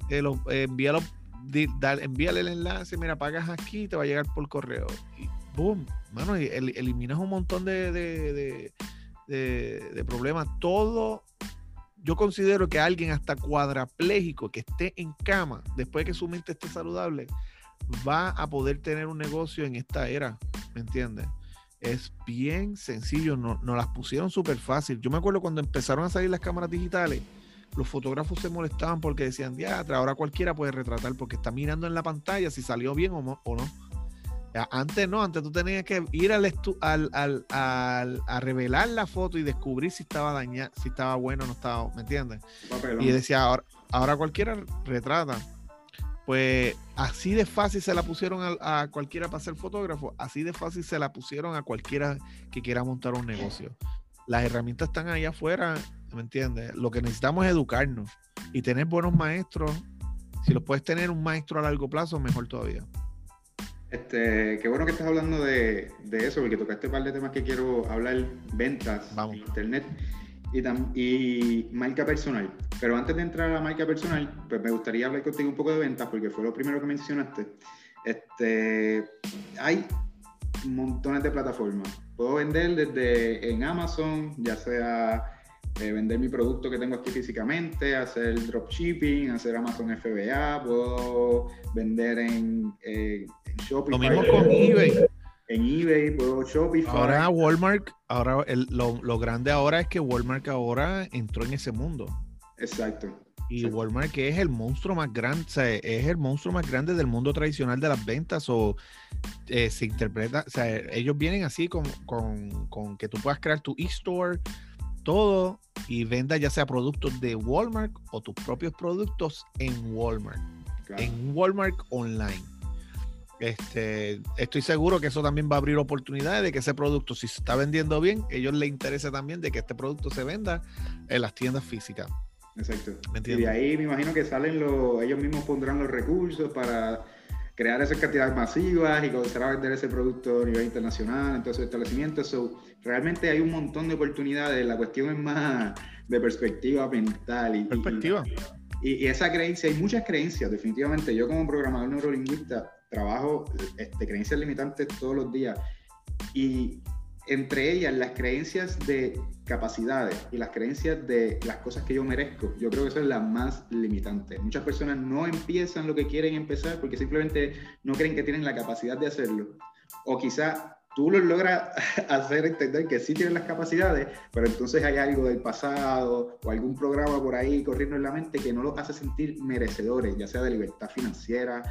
Speaker 3: eh, lo, eh, envíale el enlace, mira, pagas aquí, te va a llegar por correo. Y boom, mano, y eliminas un montón de, de, de problemas. Todo yo considero que alguien hasta cuadraplégico que esté en cama, después de que su mente esté saludable, va a poder tener un negocio en esta era, ¿me entiendes? Es bien sencillo, nos no las pusieron súper fácil. Yo me acuerdo cuando empezaron a salir las cámaras digitales, los fotógrafos se molestaban porque decían, diatra, ahora cualquiera puede retratar porque está mirando en la pantalla si salió bien o. O no. Antes no, antes tú tenías que ir al, al, al, a revelar la foto y descubrir si estaba dañada, si estaba bueno o no estaba, ¿me entiendes? Y decía, ahora, ahora cualquiera retrata. Pues así de fácil se la pusieron a, cualquiera para ser fotógrafo, así de fácil se la pusieron a cualquiera que quiera montar un negocio. Las herramientas están ahí afuera, ¿me entiendes? Lo que necesitamos es educarnos y tener buenos maestros. Si lo puedes tener un maestro a largo plazo, mejor todavía.
Speaker 2: Este, qué bueno que estás hablando de, eso, porque tocaste un par de temas que quiero hablar, ventas, internet y, y marca personal. Pero antes de entrar a la marca personal, pues me gustaría hablar contigo un poco de ventas, porque fue lo primero que mencionaste. Este, hay montones de plataformas. Puedo vender desde en Amazon, ya sea eh, vender mi producto que tengo aquí físicamente, hacer dropshipping, hacer Amazon FBA, puedo vender en, eh, Shopify.
Speaker 3: Lo mismo con eBay.
Speaker 2: En eBay, puedo Shopify.
Speaker 3: Ahora Walmart, ahora lo, grande ahora es que Walmart ahora entró en ese mundo.
Speaker 2: Exacto.
Speaker 3: Y Walmart que es el monstruo más grande, es el monstruo más grande del mundo tradicional de las ventas o eh, se interpreta, o sea, ellos vienen así con, con, con que tú puedas crear tu e-store, todo y venda ya sea productos de Walmart o tus propios productos en Walmart, en Walmart online. Este, estoy seguro que eso también va a abrir oportunidades de que ese producto, si se está vendiendo bien, ellos les interesa también de que este producto se venda en las tiendas físicas.
Speaker 2: Exacto. y de ahí me imagino que salen los, ellos mismos pondrán los recursos para crear esas cantidades masivas y comenzar a vender ese producto a nivel internacional, entonces establecimientos. So, realmente hay un montón de oportunidades. La cuestión es más de perspectiva mental. Y,
Speaker 3: perspectiva.
Speaker 2: Y, esa creencia, hay muchas creencias, definitivamente. Yo como programador neurolingüista trabajo este, creencias limitantes todos los días. Y entre ellas las creencias de capacidades y las creencias de las cosas que yo merezco, yo creo que eso es la más limitante. Muchas personas no empiezan lo que quieren empezar porque simplemente no creen que tienen la capacidad de hacerlo. O quizá tú lo logras [LAUGHS] hacer entender que sí tienen las capacidades, pero entonces hay algo del pasado o algún programa por ahí corriendo en la mente que no los hace sentir merecedores, ya sea de libertad financiera,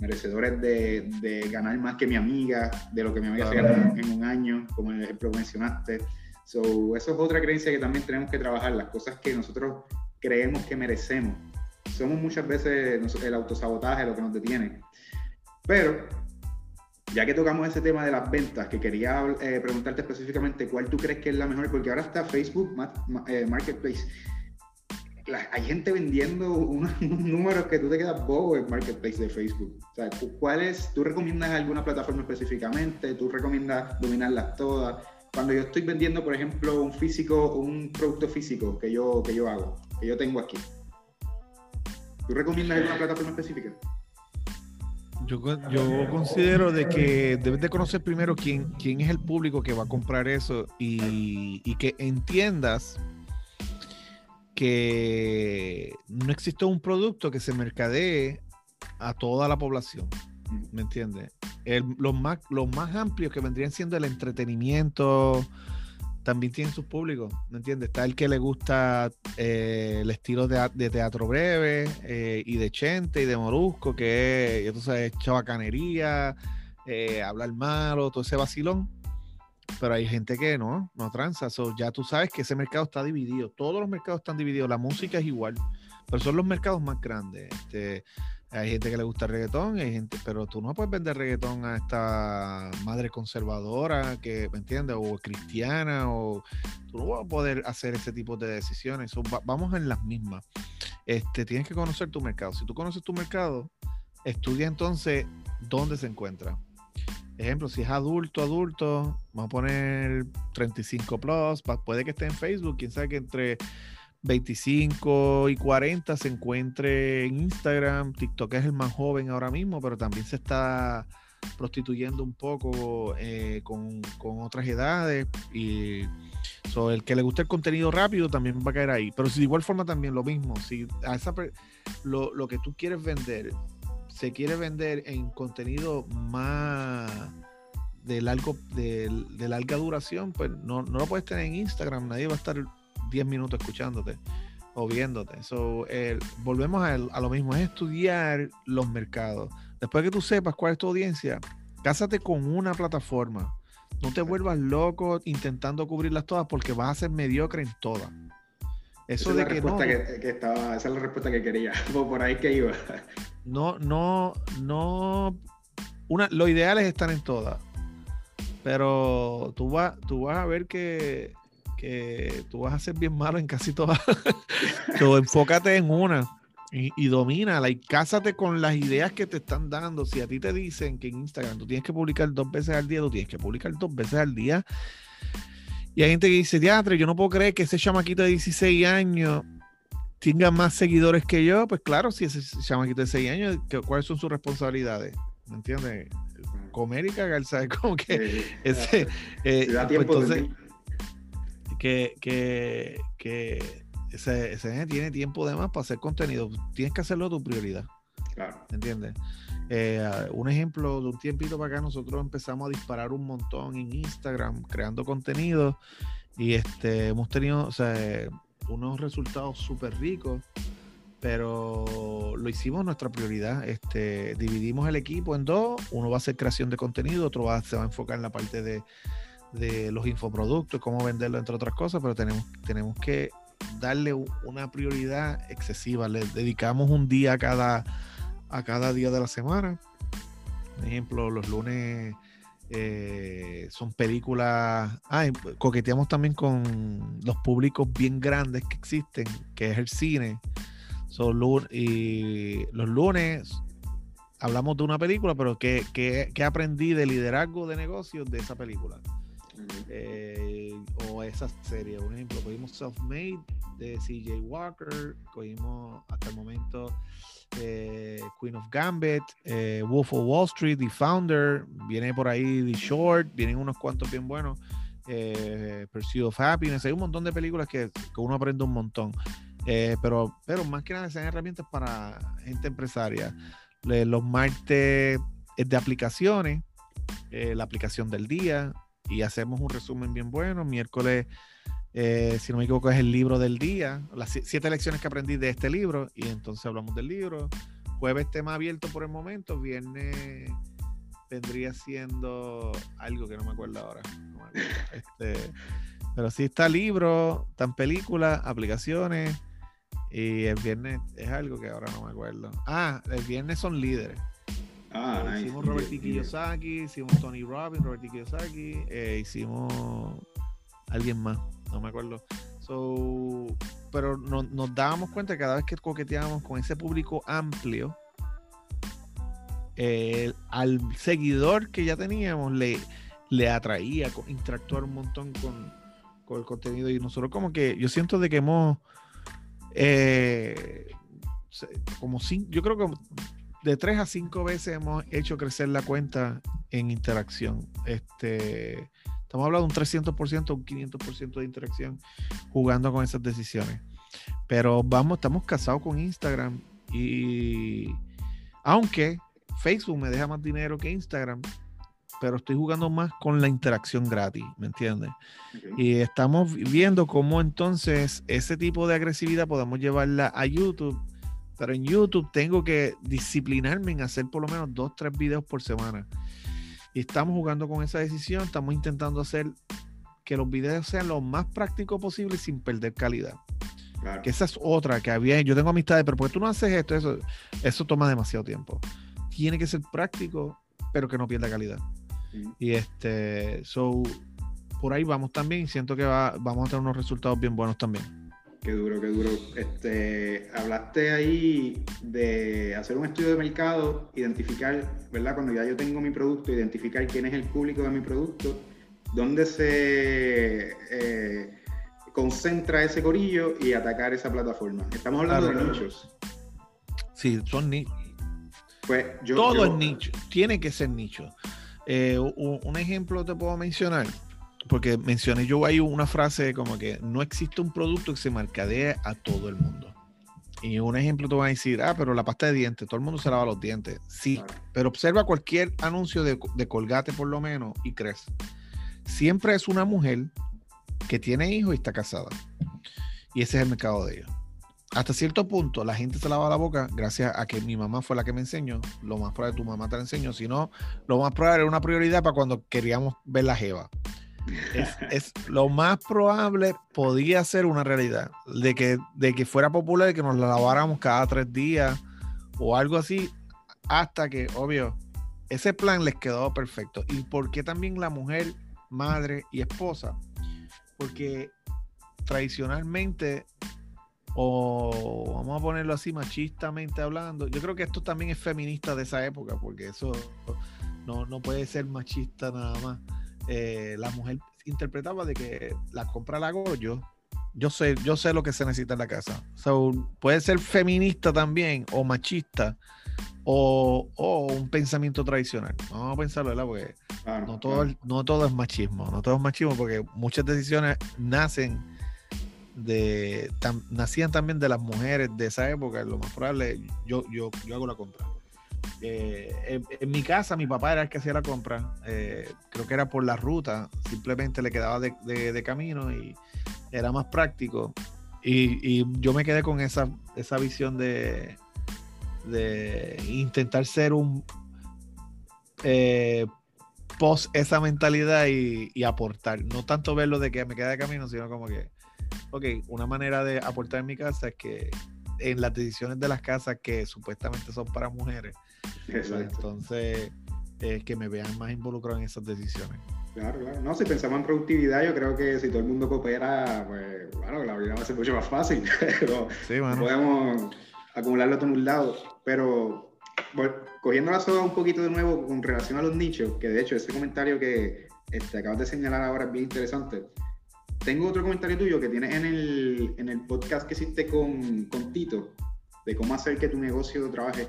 Speaker 2: merecedores de, de ganar más que mi amiga, de lo que mi amiga se gana en un año, como el ejemplo mencionaste. So, eso es otra creencia que también tenemos que trabajar, las cosas que nosotros creemos que merecemos. Somos muchas veces el autosabotaje lo que nos detiene. Pero ya que tocamos ese tema de las ventas, que quería eh, preguntarte específicamente cuál tú crees que es la mejor, porque ahora está Facebook eh, Hay gente vendiendo unos, [LAUGHS] números que tú te quedas bobo en Marketplace de Facebook. O sea, ¿cuál es, ¿Tú recomiendas alguna plataforma específicamente? ¿Tú recomiendas dominarlas todas? Cuando yo estoy vendiendo, por ejemplo, un físico, un producto físico que yo, que yo hago, que yo tengo aquí, ¿tú recomiendas alguna plataforma específica?
Speaker 3: Yo, considero de que debes de conocer primero quién, quién es el público que va a comprar eso y que entiendas que no existe un producto que se mercadee a toda la población. ¿Me entiendes? los, más, los más amplios que vendrían siendo el entretenimiento, también tienen sus públicos, ¿me entiendes? Está el que le gusta eh, el estilo de, teatro breve eh, y de Chente y de Morusco, que es, sabes, chabacanería, eh, hablar malo, todo ese vacilón. Pero hay gente que no, no tranza. ya tú sabes que ese mercado está dividido. Todos los mercados están divididos. La música es igual. Pero son los mercados más grandes. Este, hay gente que le gusta el reggaetón, gente, pero tú no puedes vender reggaetón a esta madre conservadora que, ¿me entiendes? O cristiana, o tú no vas a poder hacer ese tipo de decisiones. vamos en las mismas. Este, tienes que conocer tu mercado. Si tú conoces tu mercado, estudia entonces dónde se encuentra. Ejemplo, si es adulto, adulto, vamos a poner 35 plus, puede que esté en Facebook, quién sabe que entre 25 y 40 se encuentre en Instagram. TikTok es el más joven ahora mismo, pero también se está prostituyendo un poco eh, con, otras edades. Y el que le guste el contenido rápido también va a caer ahí. Pero si de igual forma también lo mismo. Si a esa lo, lo que tú quieres vender se quiere vender en contenido más de largo de, de larga duración, pues no, no lo puedes tener en Instagram. Nadie va a estar 10 minutos escuchándote o viéndote. So, volvemos a, a, lo mismo, es estudiar los mercados. Después que tú sepas cuál es tu audiencia, cásate con una plataforma. No te vuelvas loco intentando cubrirlas todas porque vas a ser mediocre en todas.
Speaker 2: Eso esa de es la respuesta que, estaba, esa es la respuesta que quería, [LAUGHS] por ahí que iba.
Speaker 3: No, no, no. Una, lo ideal es estar en todas. Pero tú, vas tú vas a ver que tú vas a ser bien malo en casi todas. [LAUGHS] so, enfócate en una y, y domínala y cásate con las ideas que te están dando. Si a ti te dicen que en Instagram tú tienes que publicar dos veces al día, tú tienes que publicar dos veces al día. Y hay gente que dice, teatro, yo no puedo creer que ese chamaquito de 16 años tenga más seguidores que yo. Pues claro, si ese chamaquito de 6 años, ¿cuáles son sus responsabilidades? ¿Me entiendes? Comer y cagar, ¿sabes? [LAUGHS] Como que ese... Eh, pues entonces, que, que, que ese, ese tiene tiempo de más para hacer contenido. Tienes que hacerlo tu prioridad. Claro. ¿Entiendes? Eh, un ejemplo de un tiempito para acá, nosotros empezamos a disparar un montón en Instagram, creando contenido y este, hemos tenido unos resultados súper ricos, pero lo hicimos nuestra prioridad. Este, dividimos el equipo en dos, uno va a hacer creación de contenido, otro va, se va a enfocar en la parte de, de los infoproductos, cómo venderlo, entre otras cosas, pero tenemos, tenemos que darle una prioridad excesiva. Le dedicamos un día a cada, a cada día de la semana. Por ejemplo, los lunes eh, son películas. Ah, coqueteamos también con los públicos bien grandes que existen, que es el cine. Son y los lunes hablamos de una película, pero ¿qué, qué, qué aprendí de liderazgo de negocios de esa película? Eh, o esa serie. Por ejemplo, cogimos Self-Made de CJ Walker, cogimos hasta el momento eh, Queen of Gambit, eh, Wolf of Wall Street, The Founder, viene por ahí The Short, vienen unos cuantos bien buenos. Eh, Pursuit of Happiness, hay un montón de películas que, que uno aprende un montón. pero, pero más que nada sean herramientas para gente empresaria. los martes de aplicaciones, la aplicación del día, y hacemos un resumen bien bueno. Miércoles, eh, si no me equivoco, es el libro del día, las siete lecciones que aprendí de este libro, y entonces hablamos del libro. Jueves, tema abierto por el momento. Viernes vendría siendo algo que no me acuerdo ahora. [LAUGHS] Este, pero sí está libro, están películas, aplicaciones. Y el viernes es algo que ahora no me acuerdo. Ah, el viernes son líderes. Ah, eh, Hicimos Robert T. Kiyosaki, hicimos Tony Robbins, Robert T. Kiyosaki, eh, hicimos alguien más, no me acuerdo. So, pero nos dábamos cuenta que cada vez que coqueteábamos con ese público amplio, al seguidor que ya teníamos le, le atraía interactuar un montón con, con, el contenido y nosotros como que yo siento de que hemos eh, como yo creo que de tres a cinco veces hemos hecho crecer la cuenta en interacción. Este, estamos hablando de un 300%, un 500% de interacción jugando con esas decisiones. Pero vamos, estamos casados con Instagram y aunque Facebook me deja más dinero que Instagram, pero estoy jugando más con la interacción gratis, ¿me entiendes? Y estamos viendo cómo entonces ese tipo de agresividad podemos llevarla a YouTube pero en YouTube tengo que disciplinarme en hacer por lo menos dos, tres videos por semana. Y estamos jugando con esa decisión, estamos intentando hacer que los videos sean lo más prácticos posible sin perder calidad. Que esa es otra que había. Yo tengo amistades, pero porque tú no haces esto, eso, eso toma demasiado tiempo. Tiene que ser práctico, pero que no pierda calidad. Y este, so, por ahí vamos también. Siento que va, vamos a tener unos resultados bien buenos también.
Speaker 2: Qué duro, qué duro. Este, hablaste ahí de hacer un estudio de mercado, identificar, ¿verdad? Cuando ya yo tengo mi producto, identificar quién es el público de mi producto, dónde se eh, concentra ese corillo y atacar esa plataforma. Estamos hablando de nichos.
Speaker 3: Sí, son nichos. Pues Todo es nicho, tiene que ser nicho. Eh, un ejemplo te puedo mencionar porque mencioné yo ahí una frase como que no existe un producto que se mercadee a todo el mundo. Y un ejemplo te va a decir, ah, pero la pasta de dientes, todo el mundo se lava los dientes. Sí, pero observa cualquier anuncio de, colgate por lo menos y crees. Siempre es una mujer que tiene hijos y está casada. Y ese es el mercado de ellos. Hasta cierto punto la gente se lava la boca gracias a que mi mamá fue la que me enseñó. Lo más probable tu mamá te la enseñó. Si no, lo más probable era una prioridad para cuando queríamos ver la jeva es, lo más probable podía ser una realidad de que, de que fuera popular que nos la laváramos cada tres días o algo así hasta que obvio ese plan les quedó perfecto. Y por qué también la mujer madre y esposa porque tradicionalmente o vamos a ponerlo así machistamente hablando yo creo que esto también es feminista de esa época porque eso no, no puede ser machista nada más eh, la mujer interpretaba de que la compra la hago yo. Yo sé, yo sé lo que se necesita en la casa. puede ser feminista también, o machista, o, un pensamiento tradicional. Vamos a pensarlo, ¿verdad? Porque no, todo, no todo es machismo. No todo es machismo porque muchas decisiones nacen de. nacían también de las mujeres de esa época. Lo más probable, yo, yo, yo hago la compra. Eh, en, mi casa mi papá era el que hacía la compra, eh, creo que era por la ruta, simplemente le quedaba de, camino y era más práctico. Y, yo me quedé con esa, esa visión de, de intentar ser un eh, post esa mentalidad y, y, aportar. No tanto verlo de que me queda de camino, sino como que, ok, una manera de aportar en mi casa es que en las decisiones de las casas que supuestamente son para mujeres, entonces, que me vean más involucrado en esas decisiones.
Speaker 2: Claro, claro. No, si pensamos en productividad, yo creo que si todo el mundo coopera, pues, bueno, la vida va a ser mucho más fácil. [LAUGHS] Pero podemos acumularlo todo en un lado. Pero, cogiendo la soga un poquito de nuevo con relación a los nichos, que de hecho ese comentario que este, acabas de señalar ahora es bien interesante. Tengo otro comentario tuyo que tienes en el, en el podcast que hiciste con, con Tito, de cómo hacer que tu negocio trabaje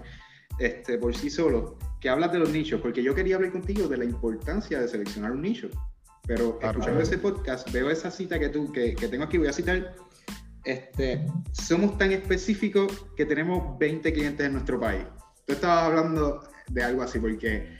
Speaker 2: este, por sí solo, que hablas de los nichos, porque yo quería hablar contigo de la importancia de seleccionar un nicho. Pero escuchando ese podcast, veo esa cita que, tú, que, que tengo aquí, voy a citar. Este, somos tan específicos que tenemos 20 clientes en nuestro país. Tú estabas hablando de algo así, porque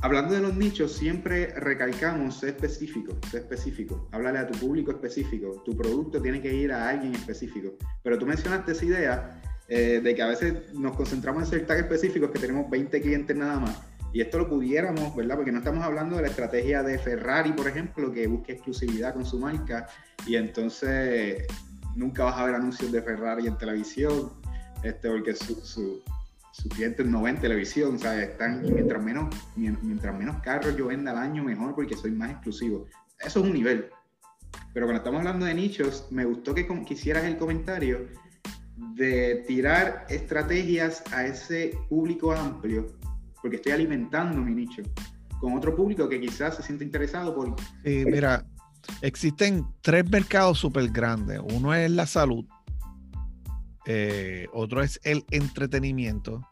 Speaker 2: hablando de los nichos, siempre recalcamos ser específico, ser específico. Háblale a tu público específico. Tu producto tiene que ir a alguien específico. Pero tú mencionaste esa idea eh, de que a veces nos concentramos en ser tan específicos que tenemos 20 clientes nada más. Y esto lo pudiéramos, ¿verdad? Porque no estamos hablando de la estrategia de Ferrari, por ejemplo, que busque exclusividad con su marca y entonces nunca vas a ver anuncios de Ferrari en televisión, este, porque su, su clientes no ven televisión, ¿sabes? Están, y mientras menos, mientras menos carros yo venda al año, mejor porque soy más exclusivo. Eso es un nivel. Pero cuando estamos hablando de nichos, me gustó que quisieras el comentario de tirar estrategias a ese público amplio, porque estoy alimentando mi nicho con otro público que quizás se siente interesado por...
Speaker 3: Sí, mira, existen tres mercados súper grandes. Uno es la salud, eh, otro es el entretenimiento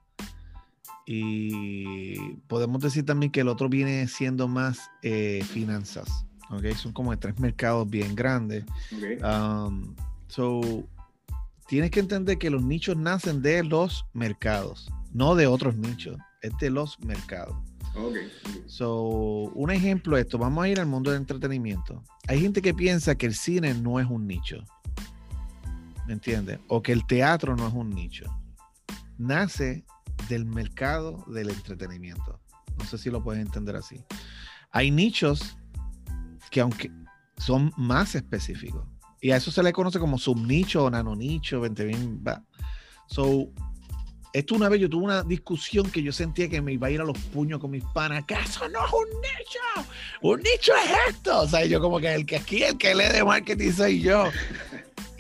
Speaker 3: y podemos decir también que el otro viene siendo más eh, finanzas. Okay? Son como tres mercados bien grandes. Um, so, tienes que entender que los nichos nacen de los mercados, no de otros nichos, es de los mercados.
Speaker 2: Okay.
Speaker 3: So, un ejemplo de esto, vamos a ir al mundo del entretenimiento. Hay gente que piensa que el cine no es un nicho. ¿Me entiendes? O que el teatro no es un nicho. Nace del mercado del entretenimiento. No sé si lo puedes entender así. Hay nichos que aunque son más específicos. Y a eso se le conoce como subnicho o nanonicho, 20 bien. So, esto una vez yo tuve una discusión que yo sentía que me iba a ir a los puños con mis panas. ¿Acaso no es un nicho? Un nicho es esto. O sea, yo como que el que aquí, el que lee de marketing soy yo.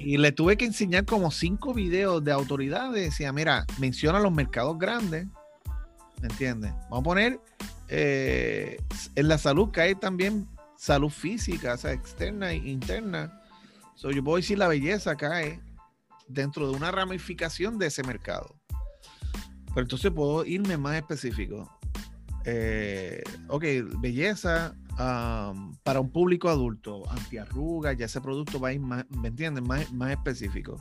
Speaker 3: Y le tuve que enseñar como cinco videos de autoridades. Decía, mira, menciona los mercados grandes. ¿Me entiendes? Vamos a poner eh, en la salud que hay también salud física, o sea, externa e interna. So, yo puedo decir la belleza cae dentro de una ramificación de ese mercado. Pero entonces puedo irme más específico. Eh, ok, belleza para un público adulto, antiarrugas, ya ese producto va a ir más, ¿me entiendes? Más, más específico.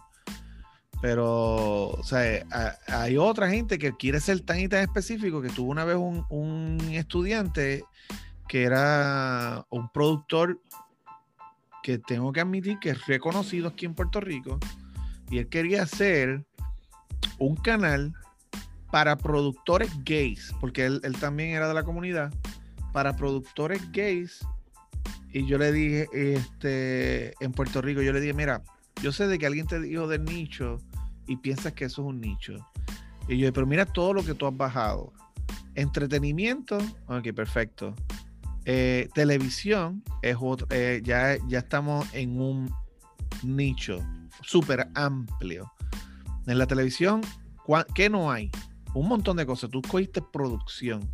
Speaker 3: Pero, o sea, hay otra gente que quiere ser tan y tan específico que tuvo una vez un, estudiante que era un productor que tengo que admitir que es reconocido aquí en Puerto Rico y él quería hacer un canal para productores gays, porque él también era de la comunidad, para productores gays. Y yo le dije, este, en Puerto Rico, yo le dije, mira, yo sé de que alguien te dijo del nicho y piensas que eso es un nicho. Y yo, pero mira todo lo que tú has bajado. Entretenimiento, ok, perfecto. Eh, televisión es otro, eh, ya, ya estamos en un nicho súper amplio. En la televisión, ¿qué no hay? Un montón de cosas. Tú cogiste producción.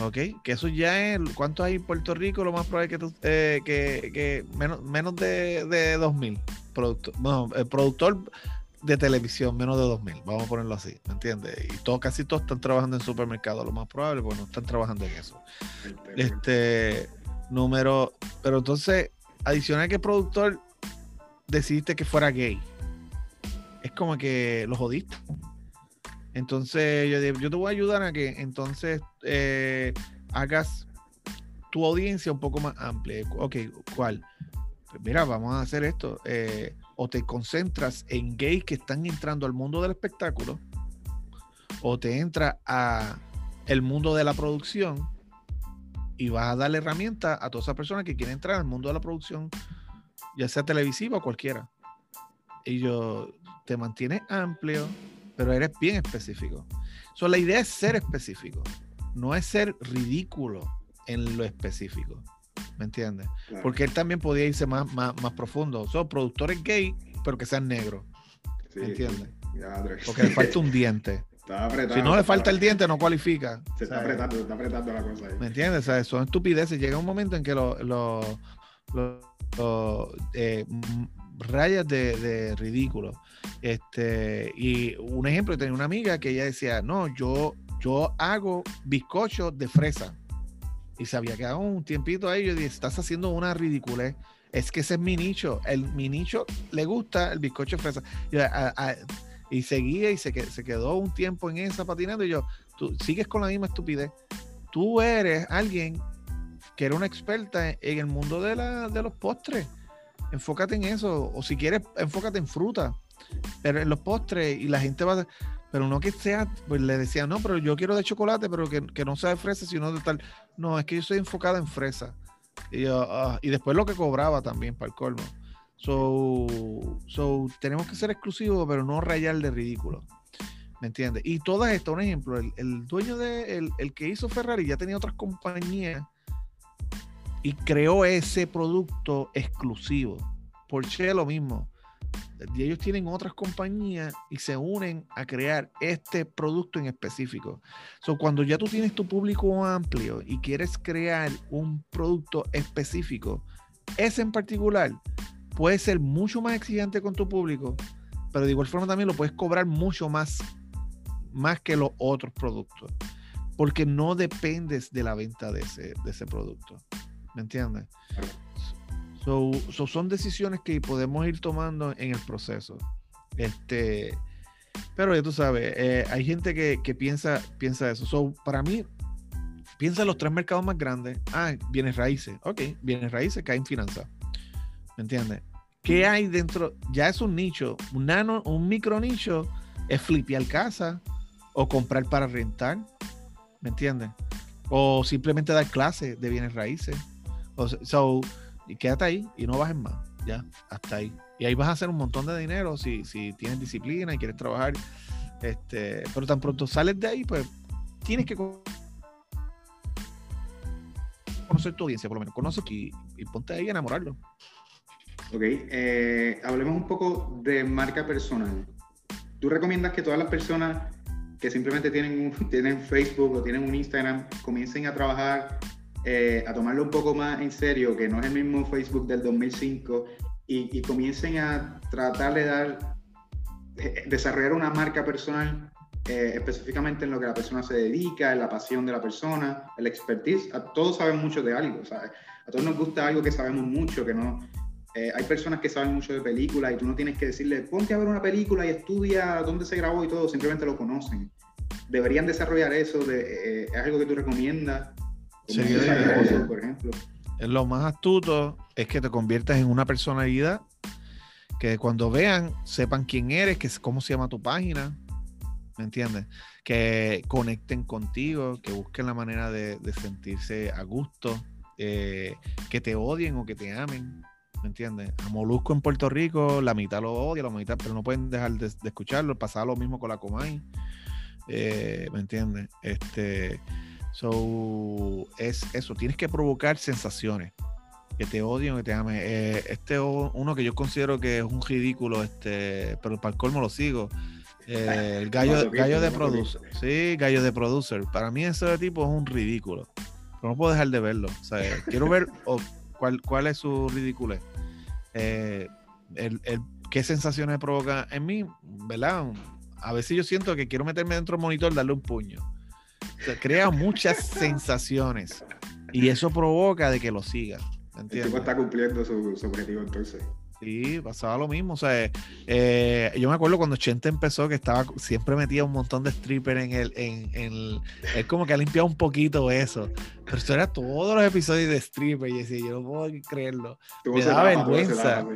Speaker 3: ¿Ok? Que eso ya es. ¿Cuánto hay en Puerto Rico? Lo más probable que, tú, eh, que, menos, menos de, de 2000. Productor, bueno, el productor de televisión, menos de 2000. Vamos a ponerlo así. ¿Me entiendes? Y todo, casi todos están trabajando en supermercados. Lo más probable, porque no están trabajando en eso. Este. Número. Pero entonces, adicional que productor decidiste que fuera gay. Es como que lo jodiste. Entonces yo, te voy a ayudar a que entonces eh, hagas tu audiencia un poco más amplia. Ok, ¿cuál? Pues mira, vamos a hacer esto. Eh, o te concentras en gays que están entrando al mundo del espectáculo, o te entra a el mundo de la producción y vas a darle herramienta a todas esas personas que quieren entrar al mundo de la producción, ya sea televisiva o cualquiera. Y yo te mantienes amplio, pero eres bien específico. So, la idea es ser específico, no es ser ridículo en lo específico. ¿Me entiendes? Porque él también podía irse más, más, más profundo. Son productores gay, pero que sean negros. ¿Me entiendes? Porque le falta un diente. si no le falta el diente, no cualifica.
Speaker 2: Se está apretando, se está apretando la cosa ahí.
Speaker 3: ¿Me entiendes? O sea, son estupideces. Llega un momento en que los eh, rayas de, ridículo. Este, y un ejemplo, tenía una amiga que ella decía, no, yo, yo hago bizcochos de fresa. Y se había quedado un tiempito ahí. Yo dije, estás haciendo una ridiculez. Es que ese es mi nicho. El, mi nicho le gusta el bizcocho de fresa. Y, seguía y se, quedó un tiempo en esa patinando. Y yo, tú sigues con la misma estupidez. Tú eres alguien que era una experta en, el mundo de, la, de los postres. Enfócate en eso. O si quieres, enfócate en fruta. Pero en los postres y la gente va a... Pero no que sea, pues le decía, no, pero yo quiero de chocolate, pero que, no sea de fresa, sino de tal. No, es que yo estoy enfocada en fresa. Y, ah, y después lo que cobraba también para el colmo. So, so, tenemos que ser exclusivos, pero no rayar de ridículo. ¿Me entiendes? Y todas esto, un ejemplo, el, dueño de, el, el, que hizo Ferrari ya tenía otras compañías y creó ese producto exclusivo. Porsche lo mismo. Y ellos tienen otras compañías y se unen a crear este producto en específico. So, cuando ya tú tienes tu público amplio y quieres crear un producto específico, ese en particular puede ser mucho más exigente con tu público, pero de igual forma también lo puedes cobrar mucho más, más que los otros productos, porque no dependes de la venta de ese, de ese producto. ¿Me entiendes? So, son decisiones que podemos ir tomando en el proceso. Este, pero ya tú sabes, eh, hay gente que, piensa, piensa eso. So, para mí, piensa en los tres mercados más grandes. Ah, bienes raíces. Ok, bienes raíces cae en finanzas. ¿Me entiendes? ¿Qué hay dentro? Ya es un nicho, un nano, un micro nicho, es flipear casa o comprar para rentar. ¿Me entiendes? O simplemente dar clases de bienes raíces so, y quédate ahí y no bajes más. Ya, hasta ahí. Y ahí vas a hacer un montón de dinero si, si tienes disciplina y quieres trabajar. Este, pero tan pronto sales de ahí, pues tienes que conocer tu audiencia, por lo menos. Conoce y, y ponte ahí a enamorarlo.
Speaker 2: Ok, eh, hablemos un poco de marca personal. ¿Tú recomiendas que todas las personas que simplemente tienen, un, [LAUGHS] tienen Facebook o tienen un Instagram comiencen a trabajar eh, a tomarlo un poco más en serio, que no es el mismo Facebook del 2005, y, comiencen a tratar de dar, eh, desarrollar una marca personal eh, específicamente en lo que la persona se dedica, en la pasión de la persona, el expertise. A todos saben mucho de algo, A todos nos gusta algo que sabemos mucho, que no... hay personas que saben mucho de películas y tú no tienes que decirle, ponte a ver una película y estudia dónde se grabó y todo, simplemente lo conocen. Deberían desarrollar eso, de, es algo que tú recomiendas
Speaker 3: por ejemplo. Lo más astuto es que te conviertas en una personalidad que cuando vean sepan quién eres, que cómo se llama tu página, ¿me entiendes? Que conecten contigo, que busquen la manera de, sentirse a gusto, eh, que te odien o que te amen, ¿me entiendes? A Molusco en Puerto Rico, la mitad lo odia, la mitad, pero no pueden dejar de, escucharlo, pasaba lo mismo con la Comay, eh, ¿me entiendes? Este So, es eso, tienes que provocar sensaciones. Que te odien, que te amen. Eh, este uno que yo considero que es un ridículo, este, pero para el colmo lo sigo. Eh, el gallo, [LAUGHS] gallo de producer. Sí, gallo de producer. Para mí ese tipo es un ridículo. Pero no puedo dejar de verlo. O sea, quiero ver [LAUGHS] cuál, cuál es su ridículo. Eh, el, el, qué sensaciones provoca en mí, ¿verdad? A veces yo siento que quiero meterme dentro del monitor, darle un puño crea muchas [LAUGHS] sensaciones y eso provoca de que lo siga.
Speaker 2: El tipo está cumpliendo su, objetivo entonces.
Speaker 3: Sí, pasaba lo mismo. O sea, eh, yo me acuerdo cuando Chente empezó que estaba siempre metía un montón de stripper en el, en, en él como que ha limpiado un poquito eso. Pero eso era todos los episodios de stripper y decía, yo no puedo creerlo. Me daba vergüenza.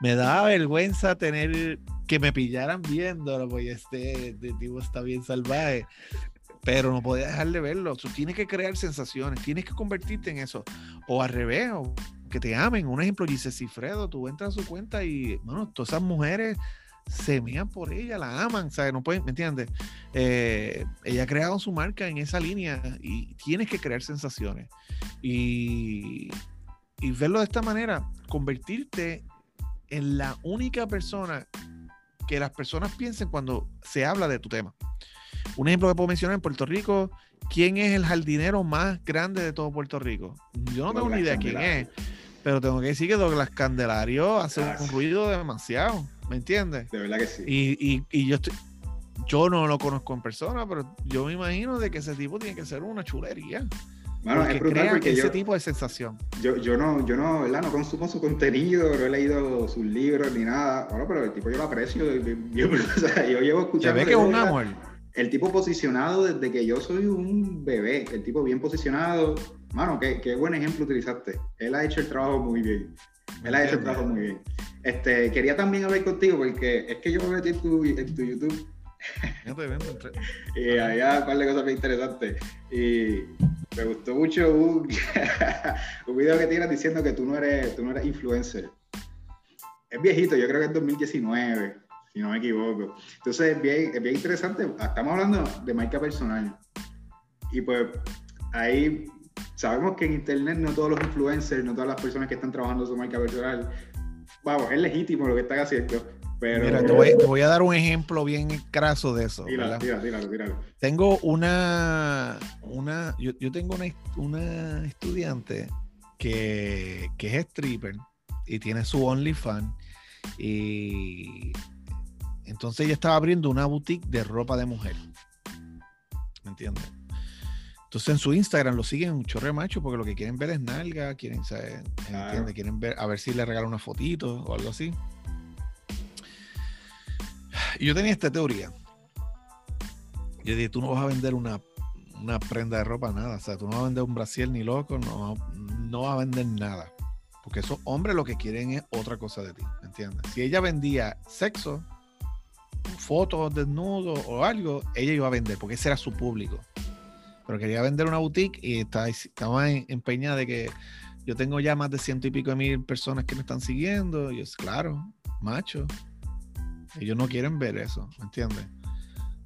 Speaker 3: me daba vergüenza tener que me pillaran viéndolo, porque este, este tipo está bien salvaje pero no podía dejar de verlo. Tú tienes que crear sensaciones, tienes que convertirte en eso. O al revés, o que te amen. Un ejemplo, dice Cifredo, tú entras a su cuenta y, bueno, todas esas mujeres se mían por ella, la aman, ¿sabes? No pueden, ¿me entiendes? Eh, ella ha creado su marca en esa línea y tienes que crear sensaciones. Y, y verlo de esta manera, convertirte en la única persona que las personas piensen cuando se habla de tu tema. Un ejemplo que puedo mencionar en Puerto Rico, ¿quién es el jardinero más grande de todo Puerto Rico? Yo no tengo ni idea quién es, Pero tengo que decir que Douglas Candelario hace un, un ruido demasiado, ¿me entiendes?
Speaker 2: De verdad que sí.
Speaker 3: Y, y, y yo estoy, yo no lo conozco en persona, pero yo me imagino de que ese tipo tiene que ser una chulería.
Speaker 2: Bueno,
Speaker 3: porque
Speaker 2: es brutal porque
Speaker 3: ese
Speaker 2: yo,
Speaker 3: tipo de sensación.
Speaker 2: yo, yo no, yo no, ¿verdad? No consumo su contenido, no he leído sus libros ni nada. Bueno, pero el tipo yo lo aprecio. Yo, [LAUGHS] o sea, yo llevo
Speaker 3: Se
Speaker 2: escuchando.
Speaker 3: ve
Speaker 2: de
Speaker 3: que es un amor.
Speaker 2: El tipo posicionado desde que yo soy un bebé. El tipo bien posicionado. Mano, qué, qué buen ejemplo utilizaste. Él ha hecho el trabajo muy bien. Él ha hecho el trabajo muy bien. Este, quería también hablar contigo porque es que yo me metí en tu, en tu YouTube
Speaker 3: ven, entre- [LAUGHS]
Speaker 2: y había un par de cosas bien interesantes. Y me gustó mucho un, [LAUGHS] un video que tienes diciendo que tú no eres, tú no eres influencer. Es viejito, yo creo que es 2019, si no me equivoco. Entonces es bien, es bien interesante. Estamos hablando de marca personal. Y pues ahí sabemos que en internet no todos los influencers, no todas las personas que están trabajando su marca personal, vamos, es legítimo lo que están haciendo. Pero
Speaker 3: Mira, te voy, te voy a dar un ejemplo bien craso de eso.
Speaker 2: Tíralo, tíralo, tíralo, tíralo.
Speaker 3: Tengo una, una yo, yo tengo una, una estudiante que, que es stripper y tiene su OnlyFans y entonces ella estaba abriendo una boutique de ropa de mujer. ¿Me entiendes? Entonces en su Instagram lo siguen un chorre de macho porque lo que quieren ver es nalga, quieren saber. Quieren ver, a ver si le regala una fotito o algo así. Y yo tenía esta teoría. Yo dije, tú no vas a vender una, una prenda de ropa, nada. O sea, tú no vas a vender un brasier ni loco, no, no vas a vender nada. Porque esos hombres lo que quieren es otra cosa de ti, ¿me entiendes? Si ella vendía sexo, fotos desnudos o algo, ella iba a vender, porque ese era su público. Pero quería vender una boutique y estaba en- empeñada de que yo tengo ya más de ciento y pico de mil personas que me están siguiendo. Y es claro, macho. Ellos no quieren ver eso, ¿me entiendes?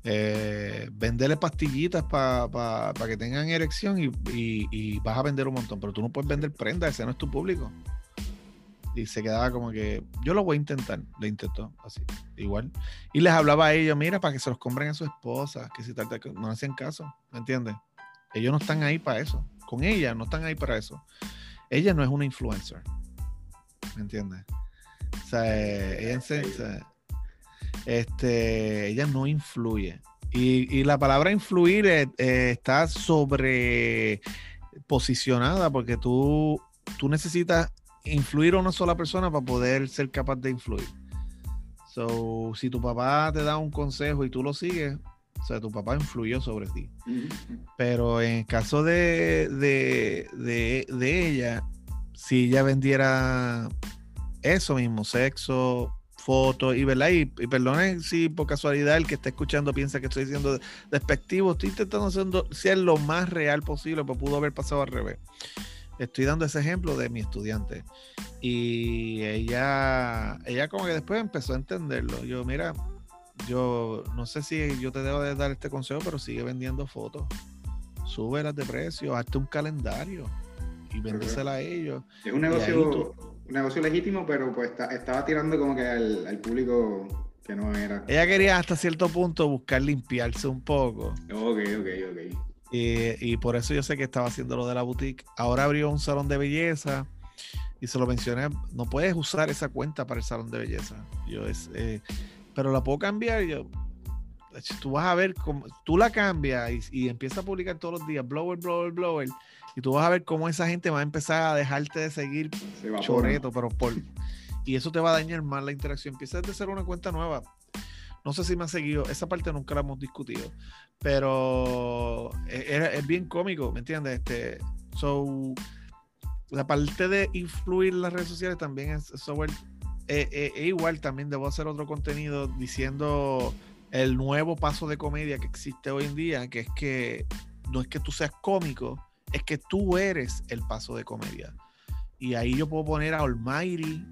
Speaker 3: Eh, venderle pastillitas para que tengan erección y vas a vender un montón, pero tú no puedes vender prendas, ese no es tu público. Y se quedaba como que, yo lo voy a intentar, le intentó, así, igual. Y les hablaba a ellos, mira, para que se los compren a su esposa, que si tal, tal, no hacían caso, ¿me entiendes? Ellos no están ahí para eso, con ella no están ahí para eso. Ella no es una influencer, ¿me entiendes? O sea, eh, ella, se- este, ella no influye. Y, y la palabra influir eh, eh, está sobre posicionada porque tú, tú necesitas influir a una sola persona para poder ser capaz de influir. So, si tu papá te da un consejo y tú lo sigues, o sea, tu papá influyó sobre ti. Pero en el caso de, de, de- de ella, si ella vendiera eso mismo, sexo, fotos, y verdad, y, y perdonen si por casualidad el que está escuchando piensa que estoy diciendo despectivo, estoy intentando ser lo más real posible, pero pudo haber pasado al revés. Estoy dando ese ejemplo de mi estudiante. Y ella, ella como que después empezó a entenderlo. Yo, mira, yo no sé si yo te debo de dar este consejo, pero sigue vendiendo fotos. Súbelas de precio, hazte un calendario y véndesela a ellos.
Speaker 2: Es un negocio, un negocio legítimo, pero pues está- estaba tirando como que al, al público que no era.
Speaker 3: Ella quería hasta cierto punto buscar limpiarse un poco.
Speaker 2: Ok, ok, ok.
Speaker 3: Y, y por eso yo sé que estaba haciendo lo de la boutique. Ahora abrió un salón de belleza y se lo mencioné. No puedes usar esa cuenta para el salón de belleza. Yo es, eh, pero la puedo cambiar. Yo, tú vas a ver cómo tú la cambias y, y empiezas a publicar todos los días, blower, blower, blower. Y tú vas a ver cómo esa gente va a empezar a dejarte de seguir choreto, pero por. Y eso te va a dañar más la interacción. Empieza desde ser una cuenta nueva. No sé si me ha seguido, esa parte nunca la hemos discutido, pero es, es- bien cómico, ¿me entiendes? Este, so, la parte de influir las redes sociales también es software. eh, eh, igual también debo hacer otro contenido diciendo el nuevo paso de comedia que existe hoy en día, que es que no es que tú seas cómico, es que tú eres el paso de comedia. Y ahí yo puedo poner a Almighty,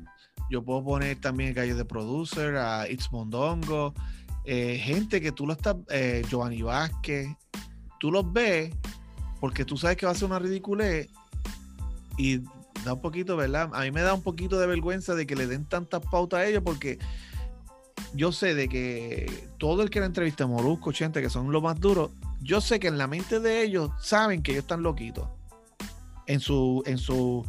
Speaker 3: yo puedo poner también Gallo de Producer, a It's Mondongo, eh, gente que tú lo estás, eh, Giovanni Vázquez, tú los ves porque tú sabes que va a ser una ridiculez y da un poquito, ¿verdad? A mí me da un poquito de vergüenza de que le den tantas pautas a ellos porque yo sé de que todo el que la entrevista, Molusco, Chente, que son los más duros, yo sé que en la mente de ellos saben que ellos están loquitos. En su, en su,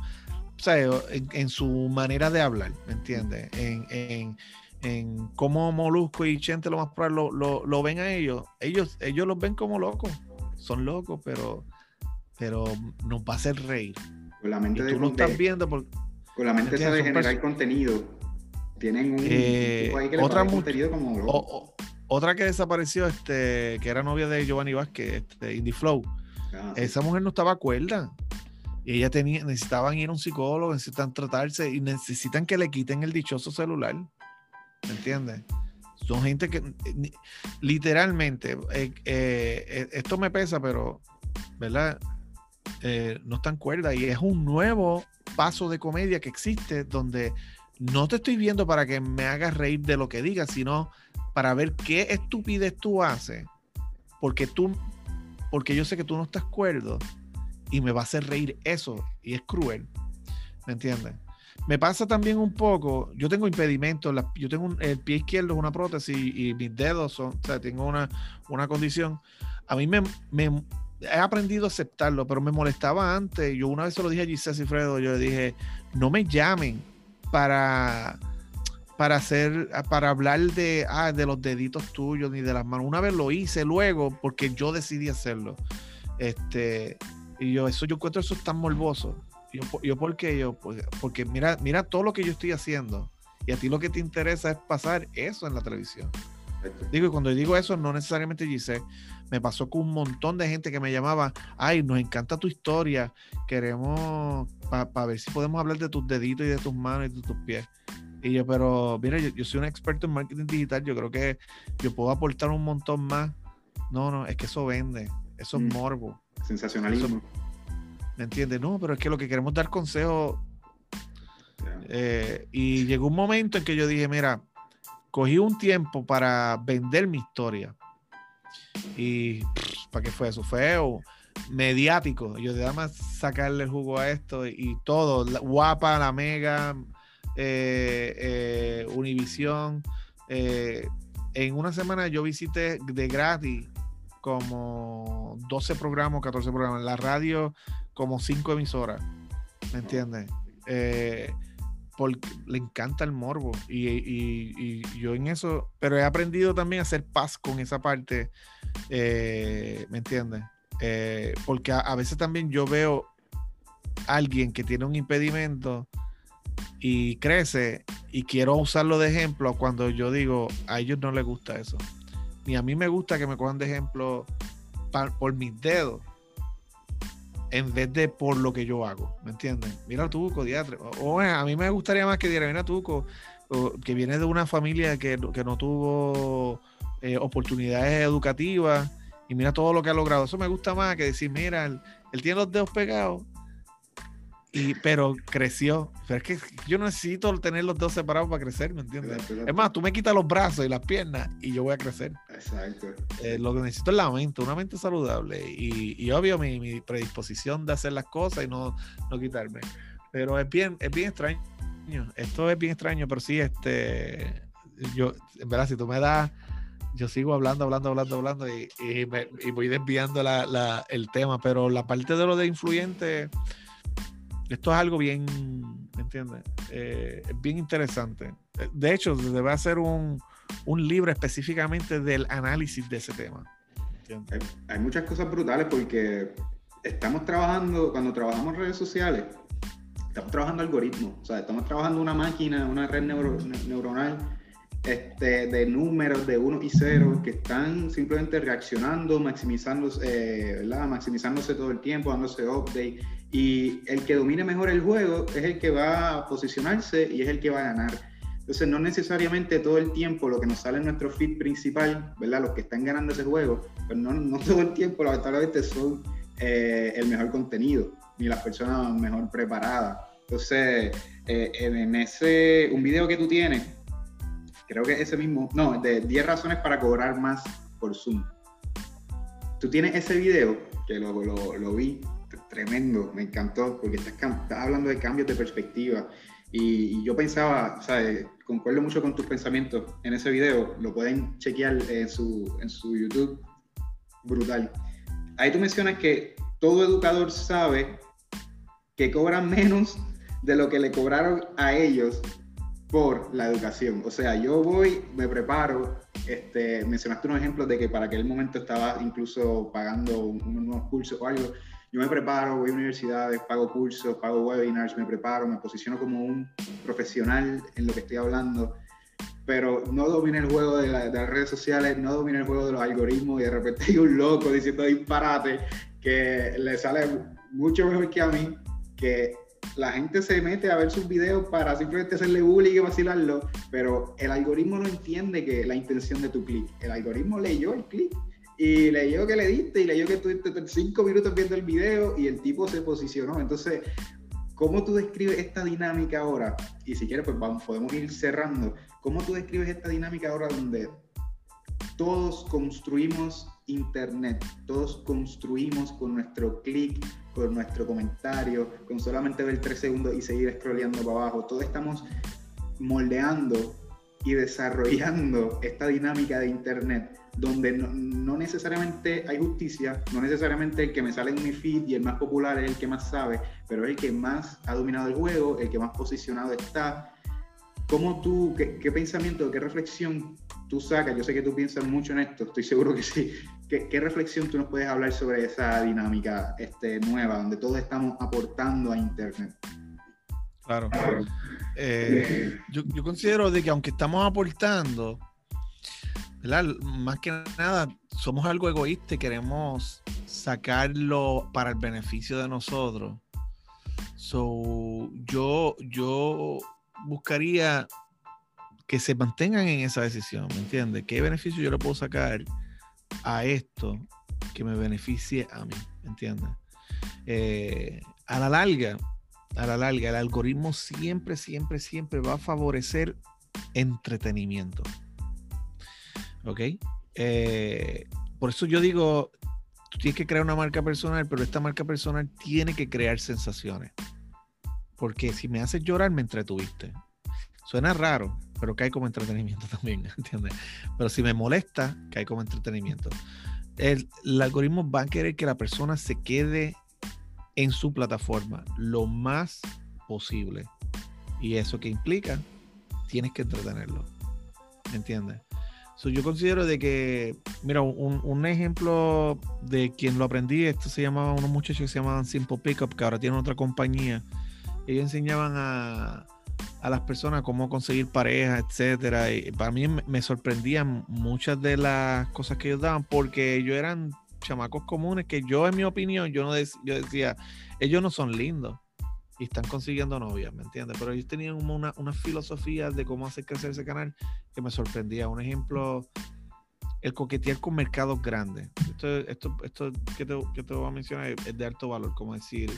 Speaker 3: en, su manera de hablar, ¿me entiendes? En, en, en, cómo Molusco y Chente lo más probable lo, lo, ven a ellos. Ellos, ellos los ven como locos. Son locos, pero, pero nos va a hacer reír.
Speaker 2: Con la mente
Speaker 3: tú lo estás viendo por,
Speaker 2: con la mente de generar contenido. Tienen un,
Speaker 3: eh, otra contenido como otra que desapareció, este, que era novia de Giovanni Vázquez, este, Indie Flow. Ah, Esa mujer no estaba cuerda. Y ella tenía, necesitaban ir a un psicólogo, necesitan tratarse y necesitan que le quiten el dichoso celular. ¿Me entiendes? Son gente que literalmente, eh, eh, esto me pesa, pero, ¿verdad? no están cuerda y es un nuevo paso de comedia que existe donde no te estoy viendo para que me hagas reír de lo que digas, sino para ver qué estupidez tú haces, porque tú, porque yo sé que tú no estás cuerdo y me va a hacer reír eso y es cruel, ¿me entiendes? Me pasa también un poco, yo tengo impedimentos, yo tengo el pie izquierdo es una prótesis y, mis dedos son, o sea, tengo una, una condición. A mí me, me, he aprendido a aceptarlo, pero me molestaba antes. Yo una vez se lo dije a Giselle Cifredo, yo le dije, no me llamen para, para hacer, para hablar de, ah, de los deditos tuyos ni de las manos. Una vez lo hice luego porque yo decidí hacerlo. Este, y yo, eso yo encuentro eso tan morboso. Yo, yo ¿por qué? Yo, pues, porque mira, mira todo lo que yo estoy haciendo. Y a ti lo que te interesa es pasar eso en la televisión. Digo, y cuando digo eso, no necesariamente Giselle. Me pasó con un montón de gente que me llamaba, ay, nos encanta tu historia, queremos, para ver si podemos hablar de tus deditos y de tus manos y de tus pies. Y yo, pero mira, yo, soy un experto en marketing digital, yo creo que yo puedo aportar un montón más. No, no, es que eso vende, eso es mm. morbo.
Speaker 2: Sensacionalismo.
Speaker 3: ¿Me entiendes? No, pero es que lo que queremos dar consejos. Eh, y llegó un momento en que yo dije, mira, cogí un tiempo para vender mi historia. Y ¿para qué fue eso? Fue mediático. Yo de más sacarle jugo a esto y todo. guapa, la mega, eh, eh, Univisión. Eh, en una semana yo visité de gratis como 12 programas, 14 programas. La radio, como 5 emisoras. ¿Me entiendes? porque le encanta el morbo. Y, yo en eso, pero he aprendido también a hacer paz con esa parte. ¿Me entiendes? porque a, veces también yo veo alguien que tiene un impedimento y crece y quiero usarlo de ejemplo cuando yo digo a ellos no les gusta eso. Ni a mí me gusta que me cojan de ejemplo por mis dedos en vez de por lo que yo hago, ¿me entienden? Mira Tuco, diatre. O, a mí me gustaría más que diera, mira Tuco, que viene de una familia que, no tuvo eh, oportunidades educativas y mira todo lo que ha logrado. Eso me gusta más que decir, mira, él tiene los dedos pegados y, pero creció. Pero es que yo necesito tener los dos separados para crecer, ¿me entiendes? Es más, tú me quitas los brazos y las piernas y yo voy a crecer.
Speaker 2: Exacto.
Speaker 3: Eh, lo que necesito es la mente, una mente saludable. Y, y obvio, mi, mi, predisposición de hacer las cosas y no, no quitarme. Pero es bien, es bien extraño. Esto es bien extraño, pero sí, este. Yo, en verdad, si tú me das yo sigo hablando, hablando, hablando, hablando y, y, me, y voy desviando la, la, el tema, pero la parte de lo de influyente, esto es algo bien, ¿me entiendes? Eh, bien interesante. De hecho, debe hacer un, un libro específicamente del análisis de ese tema.
Speaker 2: Hay, muchas cosas brutales porque estamos trabajando, cuando trabajamos redes sociales, estamos trabajando algoritmos, o sea, estamos trabajando una máquina, una red neuronal este, de números de 1 y 0 que están simplemente reaccionando, maximizándose, eh, maximizándose todo el tiempo, dándose update y el que domine mejor el juego es el que va a posicionarse y es el que va a ganar. Entonces, no necesariamente todo el tiempo lo que nos sale en nuestro feed principal, ¿verdad? Los que están ganando ese juego, pero no, no todo el tiempo, lamentablemente, son eh, el mejor contenido, ni las personas mejor preparadas. Entonces, eh, en ese, un video que tú tienes, creo que ese mismo, no, de 10 razones para cobrar más por Zoom. Tú tienes ese video, que lo, lo, vi, tremendo, me encantó, porque estás, hablando de cambios de perspectiva. Y, yo pensaba, sea, eh, concuerdo mucho con tus pensamientos en ese video, lo pueden chequear en su, en su YouTube, brutal. Ahí tú mencionas que todo educador sabe que cobran menos de lo que le cobraron a ellos por la educación. O sea, yo voy, me preparo, este, mencionaste unos ejemplos de que para aquel momento estaba incluso pagando unos cursos o algo. Yo me preparo, voy a universidades, pago cursos, pago webinars, me preparo, me posiciono como un profesional en lo que estoy hablando, pero no domino el juego de, de las redes sociales, no domino el juego de los algoritmos y de repente hay un loco diciendo disparate que le sale mucho mejor que a mí, que la gente se mete a ver sus videos para simplemente hacerle bullying y vacilarlo, pero el algoritmo no entiende que la intención de tu clic. El algoritmo leyó el clic y leyó que le diste y leyó que estuviste cinco minutos viendo el video y el tipo se posicionó. Entonces, ¿cómo tú describes esta dinámica ahora? Y si quieres, pues vamos, podemos ir cerrando. ¿Cómo tú describes esta dinámica ahora donde todos construimos Internet, todos construimos con nuestro clic, con nuestro comentario, con solamente ver tres segundos y seguir scrolleando para abajo. Todos estamos moldeando y desarrollando esta dinámica de Internet donde no, necesariamente hay justicia, no necesariamente el que me sale en mi feed y el más popular es el que más sabe, pero es el que más ha dominado el juego, el que más posicionado está. ¿Cómo tú, qué, qué pensamiento, qué reflexión tú sacas? Yo sé que tú piensas mucho en esto, estoy seguro que sí, ¿Qué, reflexión tú nos puedes hablar sobre esa dinámica este, nueva, donde todos estamos aportando a Internet?
Speaker 3: Claro. Eh, yo, considero de que aunque estamos aportando, más que nada, somos algo egoísta y queremos sacarlo para el beneficio de nosotros. So, yo, yo buscaría que se mantengan en esa decisión, ¿me entiendes? ¿Qué beneficio yo le puedo sacar a esto que me beneficie a mí, ¿entiendes? Eh, a la larga, a la larga, el algoritmo siempre, siempre, siempre va a favorecer entretenimiento. ¿Ok? Eh, por eso yo digo, tú tienes que crear una marca personal, pero esta marca personal tiene que crear sensaciones. Porque si me haces llorar, me entretuviste. Suena raro, pero cae como entretenimiento [LAUGHS] también, ¿entiendes? Pero si me molesta, cae como entretenimiento. El, algoritmo va a querer que la persona se quede en su plataforma lo más posible. Y eso que implica, tienes que entretenerlo. ¿Entiendes? yo considero de que, mira, un, un, ejemplo de quien lo aprendí, esto se llamaba, unos muchachos que se llamaban Simple Pickup, que ahora tienen otra compañía. Ellos enseñaban a, a las personas cómo conseguir pareja, etcétera. Y para mí me sorprendían muchas de las cosas que ellos daban porque ellos eran chamacos comunes que yo, en mi opinión, yo no yo decía, ellos no son lindos y están consiguiendo novias, ¿me entiendes? Pero ellos tenían una, una filosofía de cómo hacer crecer ese canal que me sorprendía. Un ejemplo, el coquetear con mercados grandes. Esto, esto, esto que, te, que te voy a mencionar es de alto valor, como decir,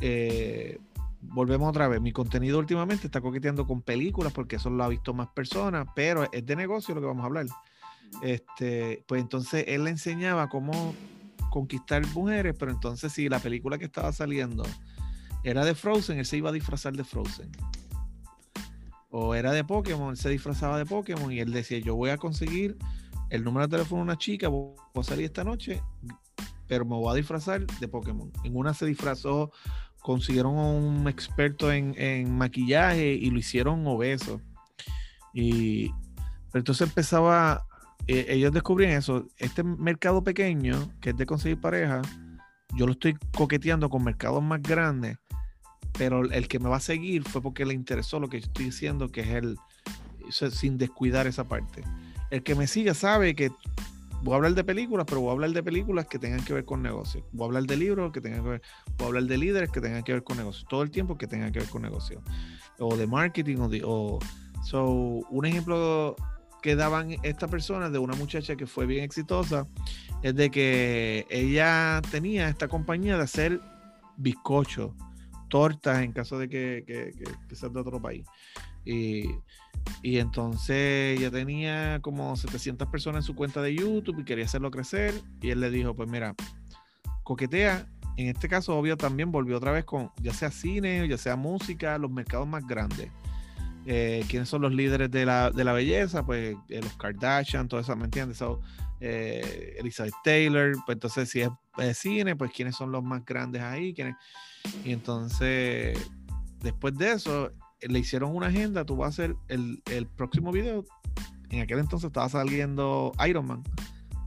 Speaker 3: eh, volvemos otra vez, mi contenido últimamente está coqueteando con películas porque eso lo ha visto más personas, pero es de negocio lo que vamos a hablar. Este, pues entonces él le enseñaba cómo conquistar mujeres, pero entonces si la película que estaba saliendo era de Frozen, él se iba a disfrazar de Frozen. O era de Pokémon, él se disfrazaba de Pokémon y él decía, yo voy a conseguir el número de teléfono de una chica, voy a salir esta noche, pero me voy a disfrazar de Pokémon. En una se disfrazó consiguieron a un experto en, maquillaje y lo hicieron obeso. Y entonces empezaba, eh, ellos descubrían eso, este mercado pequeño, que es de conseguir pareja, yo lo estoy coqueteando con mercados más grandes, pero el que me va a seguir fue porque le interesó lo que yo estoy diciendo, que es el, sin descuidar esa parte. El que me sigue sabe que voy a hablar de películas, pero voy a hablar de películas que tengan que ver con negocios. Voy a hablar de libros que tengan que ver, voy a hablar de líderes que tengan que ver con negocios. Todo el tiempo que tengan que ver con negocios. O de marketing o. O, so, un ejemplo que daban estas personas de una muchacha que fue bien exitosa es de que ella tenía esta compañía de hacer bizcochos, tortas en caso de que, que, que, que de otro país. Y y entonces ya tenía como 700 personas en su cuenta de YouTube y quería hacerlo crecer. Y él le dijo, pues mira, coquetea. En este caso, obvio, también volvió otra vez con ya sea cine, ya sea música, los mercados más grandes. Eh, ¿Quiénes son los líderes de la, de la belleza? Pues eh, los Kardashian, todo eso, ¿me entiendes? Eh, Elizabeth Taylor, pues entonces si es cine, pues quiénes son los más grandes ahí, y entonces después de eso, le hicieron una agenda, tú vas a hacer el, el próximo video. En aquel entonces estaba saliendo Iron Man.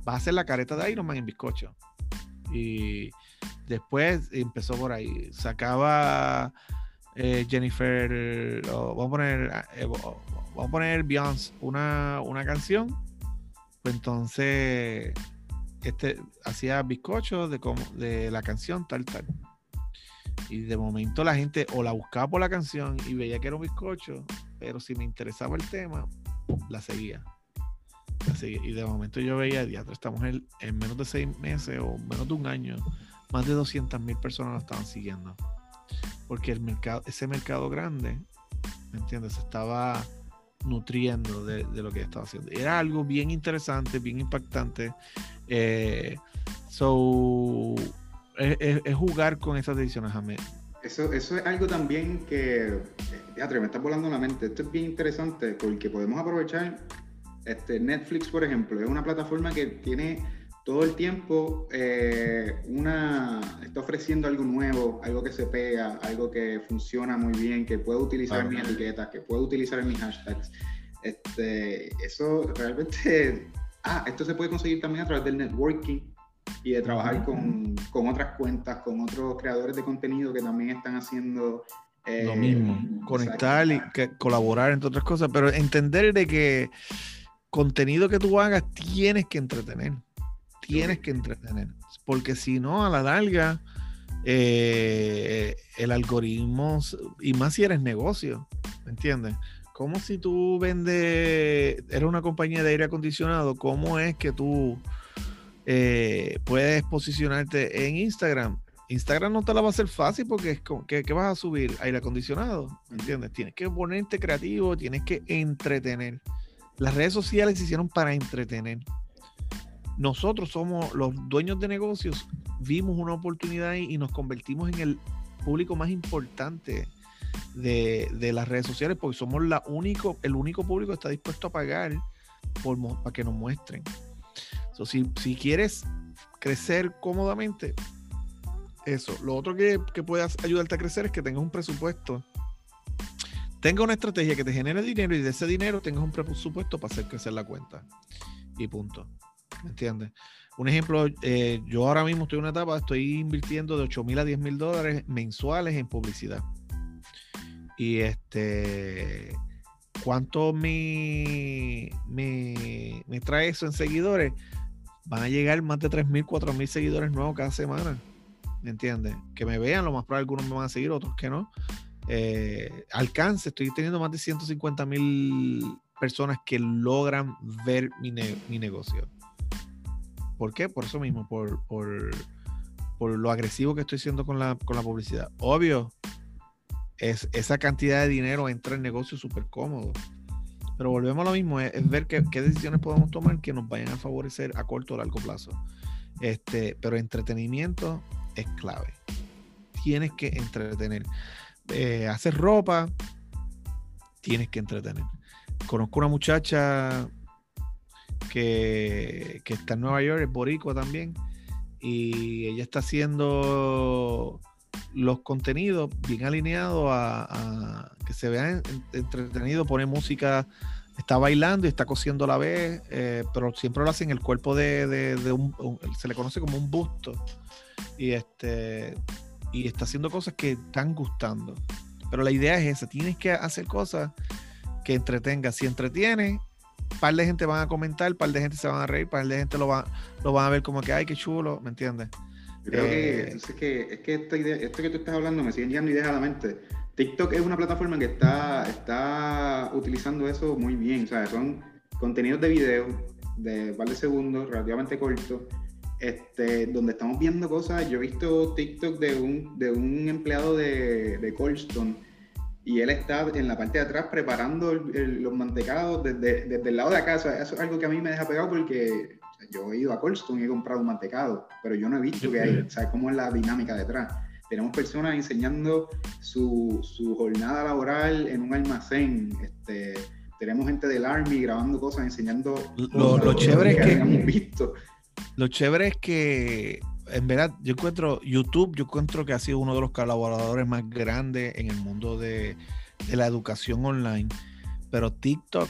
Speaker 3: Vas a hacer la careta de Iron Man en bizcocho. Y después empezó por ahí. Sacaba eh, Jennifer, vamos a poner, eh, vamos a poner Beyoncé una, una canción. Pues entonces este hacía bizcocho de, de la canción tal, tal. Y de momento la gente o la buscaba por la canción y veía que era un bizcocho, pero si me interesaba el tema, la seguía. Y de momento yo veía, ya estamos en, en menos de seis meses o menos de un año, más de 200 mil personas lo estaban siguiendo. Porque el mercado, ese mercado grande, ¿me entiendes? Estaba nutriendo de, lo que estaba haciendo. Era algo bien interesante, bien impactante. Eh, so, es, jugar con esas decisiones, Jaime.
Speaker 2: Eso, eso es algo también que, teatro, me está volando la mente. Esto es bien interesante porque podemos aprovechar este, Netflix, por ejemplo, es una plataforma que tiene todo el tiempo eh, una, está ofreciendo algo nuevo, algo que se pega, algo que funciona muy bien, que puedo utilizar en mis etiquetas, que puedo utilizar en mis hashtags. Este, eso realmente, [LAUGHS] ah, esto se puede conseguir también a través del networking y de trabajar con, con otras cuentas, con otros creadores de contenido que también están haciendo
Speaker 3: eh, lo mismo, conectar y colaborar entre otras cosas, pero entender de que contenido que tú hagas tienes que entretener tienes que entretener. Porque si no, a la larga, eh, el algoritmo, y más si eres negocio, ¿me entiendes? Como si tú vendes, eres una compañía de aire acondicionado, ¿cómo es que tú eh, puedes posicionarte en Instagram? Instagram no te la va a hacer fácil porque es que, que, vas a subir aire acondicionado, ¿me entiendes? Tienes que ponerte creativo, tienes que entretener. Las redes sociales se hicieron para entretener nosotros somos los dueños de negocios, vimos una oportunidad y nos convertimos en el público más importante de, las redes sociales porque somos la único, el único público que está dispuesto a pagar por, para que nos muestren. Si, si, quieres crecer cómodamente, eso. Lo otro que, que puedas ayudarte a crecer es que tengas un presupuesto tenga una estrategia que te genere dinero y de ese dinero tengas un presupuesto para hacer crecer la cuenta. Y punto. ¿Me entiendes? Un ejemplo, eh, yo ahora mismo estoy en una etapa, estoy invirtiendo de 8 mil a 10 mil dólares mensuales en publicidad. Y este, ¿cuánto me, me, me trae eso en seguidores? Van a llegar más de 3 mil, 4 mil seguidores nuevos cada semana. ¿Me entiendes? Que me vean, lo más probable algunos me van a seguir, otros que no. Eh, alcance, estoy teniendo más de 150 mil personas que logran ver mi, mi negocio. ¿Por qué? Por eso mismo, por, por, lo agresivo que estoy siendo con la, con la publicidad. Obvio, es, esa cantidad de dinero entra en negocio súper cómodo. Pero volvemos a lo mismo, es, ver qué, decisiones podemos tomar que nos vayan a favorecer a corto o largo plazo. Este, pero entretenimiento es clave. Tienes que entretener. Eh, hacer ropa, tienes que entretener. Conozco una muchacha que, está en Nueva York, es boricua también, y ella está haciendo los contenidos bien alineados a, que se vean entretenido, pone música, está bailando y está cosiendo a la vez, eh, pero siempre lo hace en el cuerpo de, un, se le conoce como un busto, y este y está haciendo cosas que están gustando. Pero la idea es esa, tienes que hacer cosas que entretenga. Si entretiene, par de gente van a comentar, par de gente se van a reír, par de gente lo, va, lo van a ver como que, ay, qué chulo, ¿me entiendes?
Speaker 2: Creo que, eh, es que, es que esta idea, esto que tú estás hablando me sigue llegando ideas a la mente. TikTok es una plataforma que está, está utilizando eso muy bien, o sea, son contenidos de video de par de segundos, relativamente cortos, este, donde estamos viendo cosas. Yo he visto TikTok de un, de un empleado de, de Coldstone y él está en la parte de atrás preparando los mantecados desde, desde, el lado de acá. eso es algo que a mí me deja pegado porque yo he ido a Colston y he comprado un mantecado, pero yo no he visto que hay, [LAUGHS] ¿sabes cómo es la dinámica detrás? Tenemos personas enseñando su, su jornada laboral en un almacén. Este, tenemos gente del Army grabando cosas, enseñando.
Speaker 3: Lo, lo chévere es que. Visto. Lo chévere es que en verdad, yo encuentro YouTube, yo encuentro que ha sido uno de los colaboradores más grandes en el mundo de, de la educación online. Pero TikTok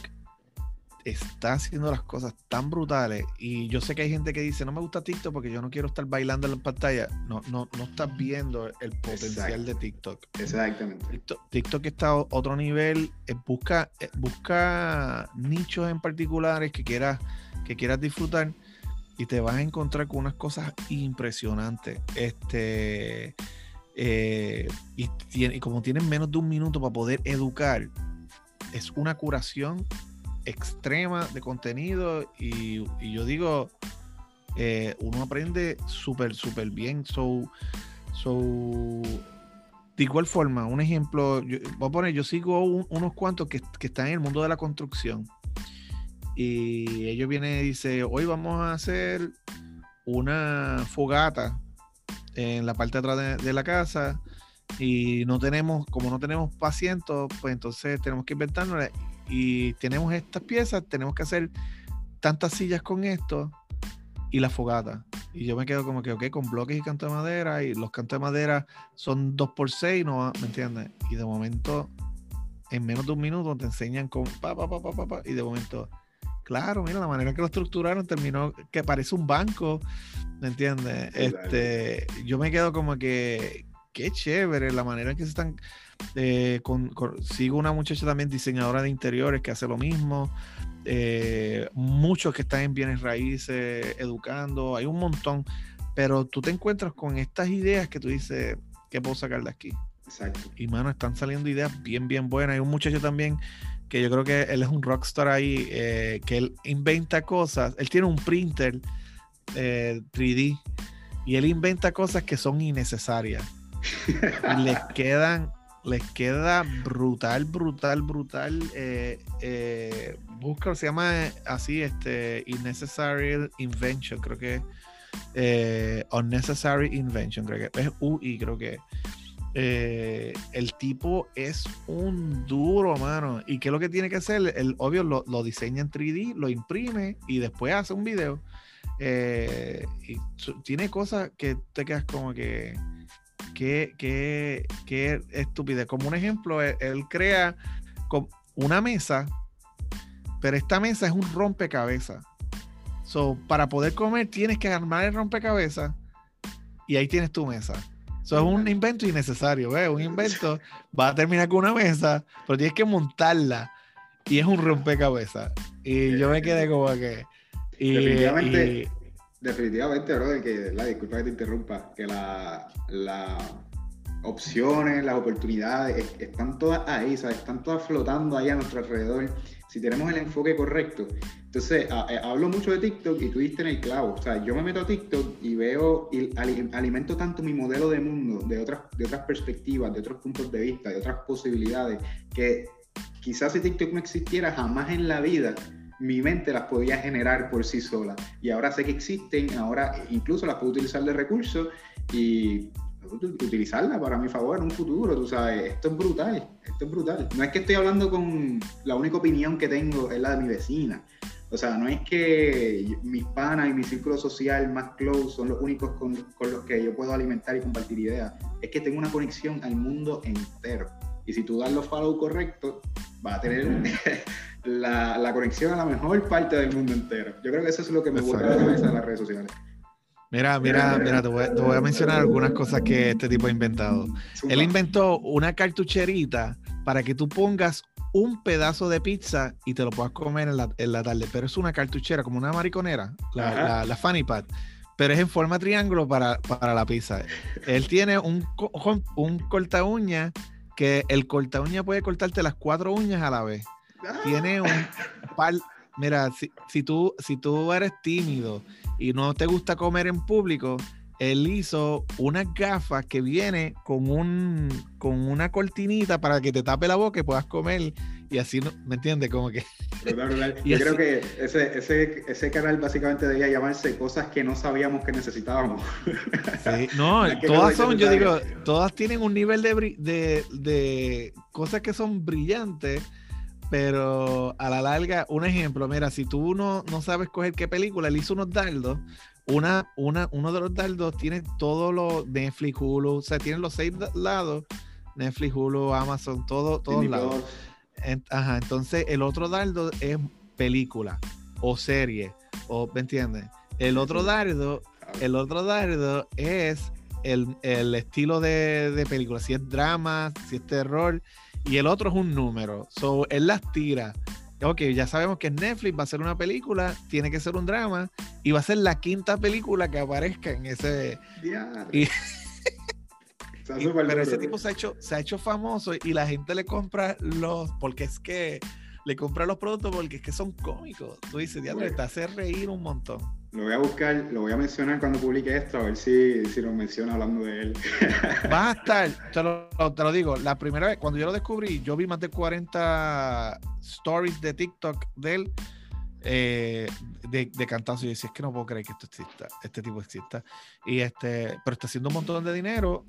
Speaker 3: está haciendo las cosas tan brutales y yo sé que hay gente que dice no me gusta TikTok porque yo no quiero estar bailando en la pantalla. No no no estás viendo el potencial de TikTok.
Speaker 2: Exactamente.
Speaker 3: TikTok, está a otro nivel eh, busca eh, busca nichos en particulares que quieras que quieras disfrutar y te vas a encontrar con unas cosas impresionantes. Este eh, y, y como tienen menos de un minuto para poder educar es una curación extrema de contenido y, yo digo, eh, uno aprende súper, súper bien. So, de igual forma, un ejemplo, yo, voy a poner, yo sigo unos cuantos que, están en el mundo de la construcción y ellos vienen y dicen, hoy vamos a hacer una fogata en la parte de atrás de, la casa y no tenemos, como no tenemos pacientes, pues entonces tenemos que inventarnos y tenemos estas piezas, tenemos que hacer tantas sillas con esto y la fogata. Y yo me quedo como que, ok, con bloques y canto de madera, y los cantos de madera son 2x6, ¿no? ¿Me entiendes? Y de momento, en menos de un minuto, te enseñan con pa, pa, pa, pa, pa, y de momento, claro, mira, la manera que lo estructuraron terminó que parece un banco, ¿me entiendes? Este, yo me quedo como que, qué chévere la manera en que se están eh, sigo una muchacha también diseñadora de interiores que hace lo mismo. Eh, muchos que están en bienes raíces, educando, hay un montón. Pero tú te encuentras con estas ideas que tú dices, ¿qué puedo sacar de aquí?
Speaker 2: Exacto.
Speaker 3: Y mano, están saliendo ideas bien, bien buenas. Hay un muchacho también que yo creo que él es un rockstar ahí, eh, que él inventa cosas. Él tiene un printer 3D y él inventa cosas que son innecesarias. y les [LAUGHS] quedan les queda brutal, brutal, brutal. Eh, eh, busca, se llama así, este, Unnecessary Invention, creo que eh, Unnecessary Invention, creo que es UI, creo que eh, el tipo es un duro, mano. ¿Y qué es lo que tiene que hacer? El, obvio lo, lo diseña en 3D, lo imprime y después hace un video. y tiene cosas que te quedas como que qué, qué, qué estupidez. Como un ejemplo, él, crea una mesa, pero esta mesa es un rompecabezas. So, para poder comer tienes que armar el rompecabezas y ahí tienes tu mesa. Eso es un invento innecesario. Un invento va a terminar con una mesa, pero tienes que montarla y es un rompecabezas. Y yo me quedé como que.
Speaker 2: Bro, que la disculpa que te interrumpa, que las opciones, las oportunidades están todas ahí, ¿sabes? están todas flotando ahí a nuestro alrededor si tenemos el enfoque correcto. Entonces, eh, hablo mucho de TikTok y tú diste en el clavo. O sea, yo me meto a TikTok y veo y alimento tanto mi modelo de mundo de otras, de otras perspectivas, de otros puntos de vista, de otras posibilidades, que quizás si TikTok no existiera jamás en la vida mi mente las podía generar por sí sola. Y ahora sé que existen, ahora incluso las puedo utilizar de recursos y utilizarla para mi favor en un futuro, tú sabes, esto es brutal, esto es brutal. No es que estoy hablando con la única opinión que tengo es la de mi vecina. O sea, no es que mis panas y mi círculo social más close son los únicos con, con los que yo puedo alimentar y compartir ideas. Es que tengo una conexión al mundo entero. Y si tú das los follow correctos, va a tener [LAUGHS] la, la, conexión a la mejor parte del mundo entero. Yo creo que eso es lo que me gusta la cabeza de las redes sociales.
Speaker 3: Mira, mira, mira, te voy, te voy, a mencionar algunas cosas que este tipo ha inventado. Él inventó una cartucherita para que tú pongas un pedazo de pizza y te lo puedas comer en la, en la tarde, pero es una cartuchera, como una mariconera, la, la, la, Funny Pad, pero es en forma triángulo para, para la pizza. Él tiene un, un corta uña que el corta uña puede cortarte las cuatro uñas a la vez. Tiene un par. Mira, si, si, tú, si tú eres tímido y no te gusta comer en público, él hizo unas gafas que viene con un con una cortinita para que te tape la boca y puedas comer y así no, ¿me entiendes? Como que [LAUGHS]
Speaker 2: yo creo que ese, ese, ese, canal básicamente debía llamarse cosas que no sabíamos que necesitábamos.
Speaker 3: Sí, [LAUGHS] no, todas son, yo digo, todas tienen un nivel de, de, de cosas que son brillantes pero a la larga, un ejemplo, mira, si tú no, no sabes coger qué película, él hizo unos dardos una, una, uno de los dardos tiene todos los Netflix, Hulu, o sea, tienen los seis lados, Netflix, Hulu, Amazon, todo, todos lados. Ajá, entonces el otro dardo es película o serie, o, ¿me entiendes? El otro dardo, el otro dardo es el, estilo de, de, película, si es drama, si es terror, y el otro es un número. So, él las tira ok, ya sabemos que Netflix va a ser una película, tiene que ser un drama, y va a ser la quinta película que aparezca en ese. Y, [LAUGHS] pero ese tipo se ha hecho, se ha hecho famoso y la gente le compra los, porque es que le compra los productos porque es que son cómicos. Tú dices, diablo, te hace reír un montón.
Speaker 2: Lo voy a buscar, lo voy a mencionar cuando publique esto, a ver si, si lo menciona hablando de él. [LAUGHS]
Speaker 3: Va a estar, te lo, te lo, digo, la primera vez, cuando yo lo descubrí, yo vi más de 40 stories de TikTok de él, eh, de, de cantazo, y decía, es que no puedo creer que esto exista, este tipo exista. Y este, pero está haciendo un montón de dinero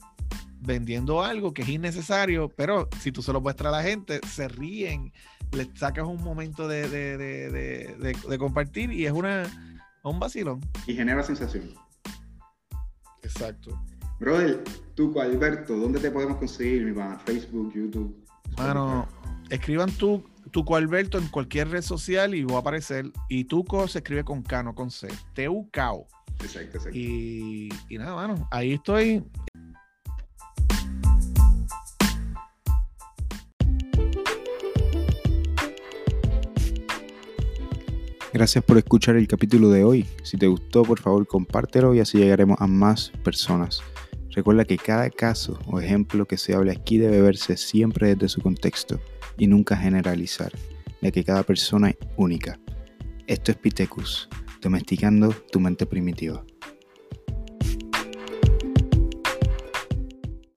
Speaker 3: vendiendo algo que es innecesario, pero si tú se lo muestras a la gente, se ríen, le sacas un momento de, de, de, de compartir y es una un vacilón.
Speaker 2: Y genera sensación.
Speaker 3: Exacto.
Speaker 2: Brother, tú, Alberto, ¿dónde te podemos conseguir, mi pana? Facebook, YouTube.
Speaker 3: Mano, escriban tú, Tuco Alberto en cualquier red social y va a aparecer. Y Tuco se escribe con K, no con C. T-U-K-O.
Speaker 2: Exacto, exacto.
Speaker 3: Y, y nada, mano, ahí estoy
Speaker 1: Gracias por escuchar el capítulo de hoy. Si te gustó, por favor compártelo y así llegaremos a más personas. Recuerda que cada caso o ejemplo que se hable aquí debe verse siempre desde su contexto y nunca generalizar, ya que cada persona es única. Esto es Pitecus, domesticando tu mente primitiva.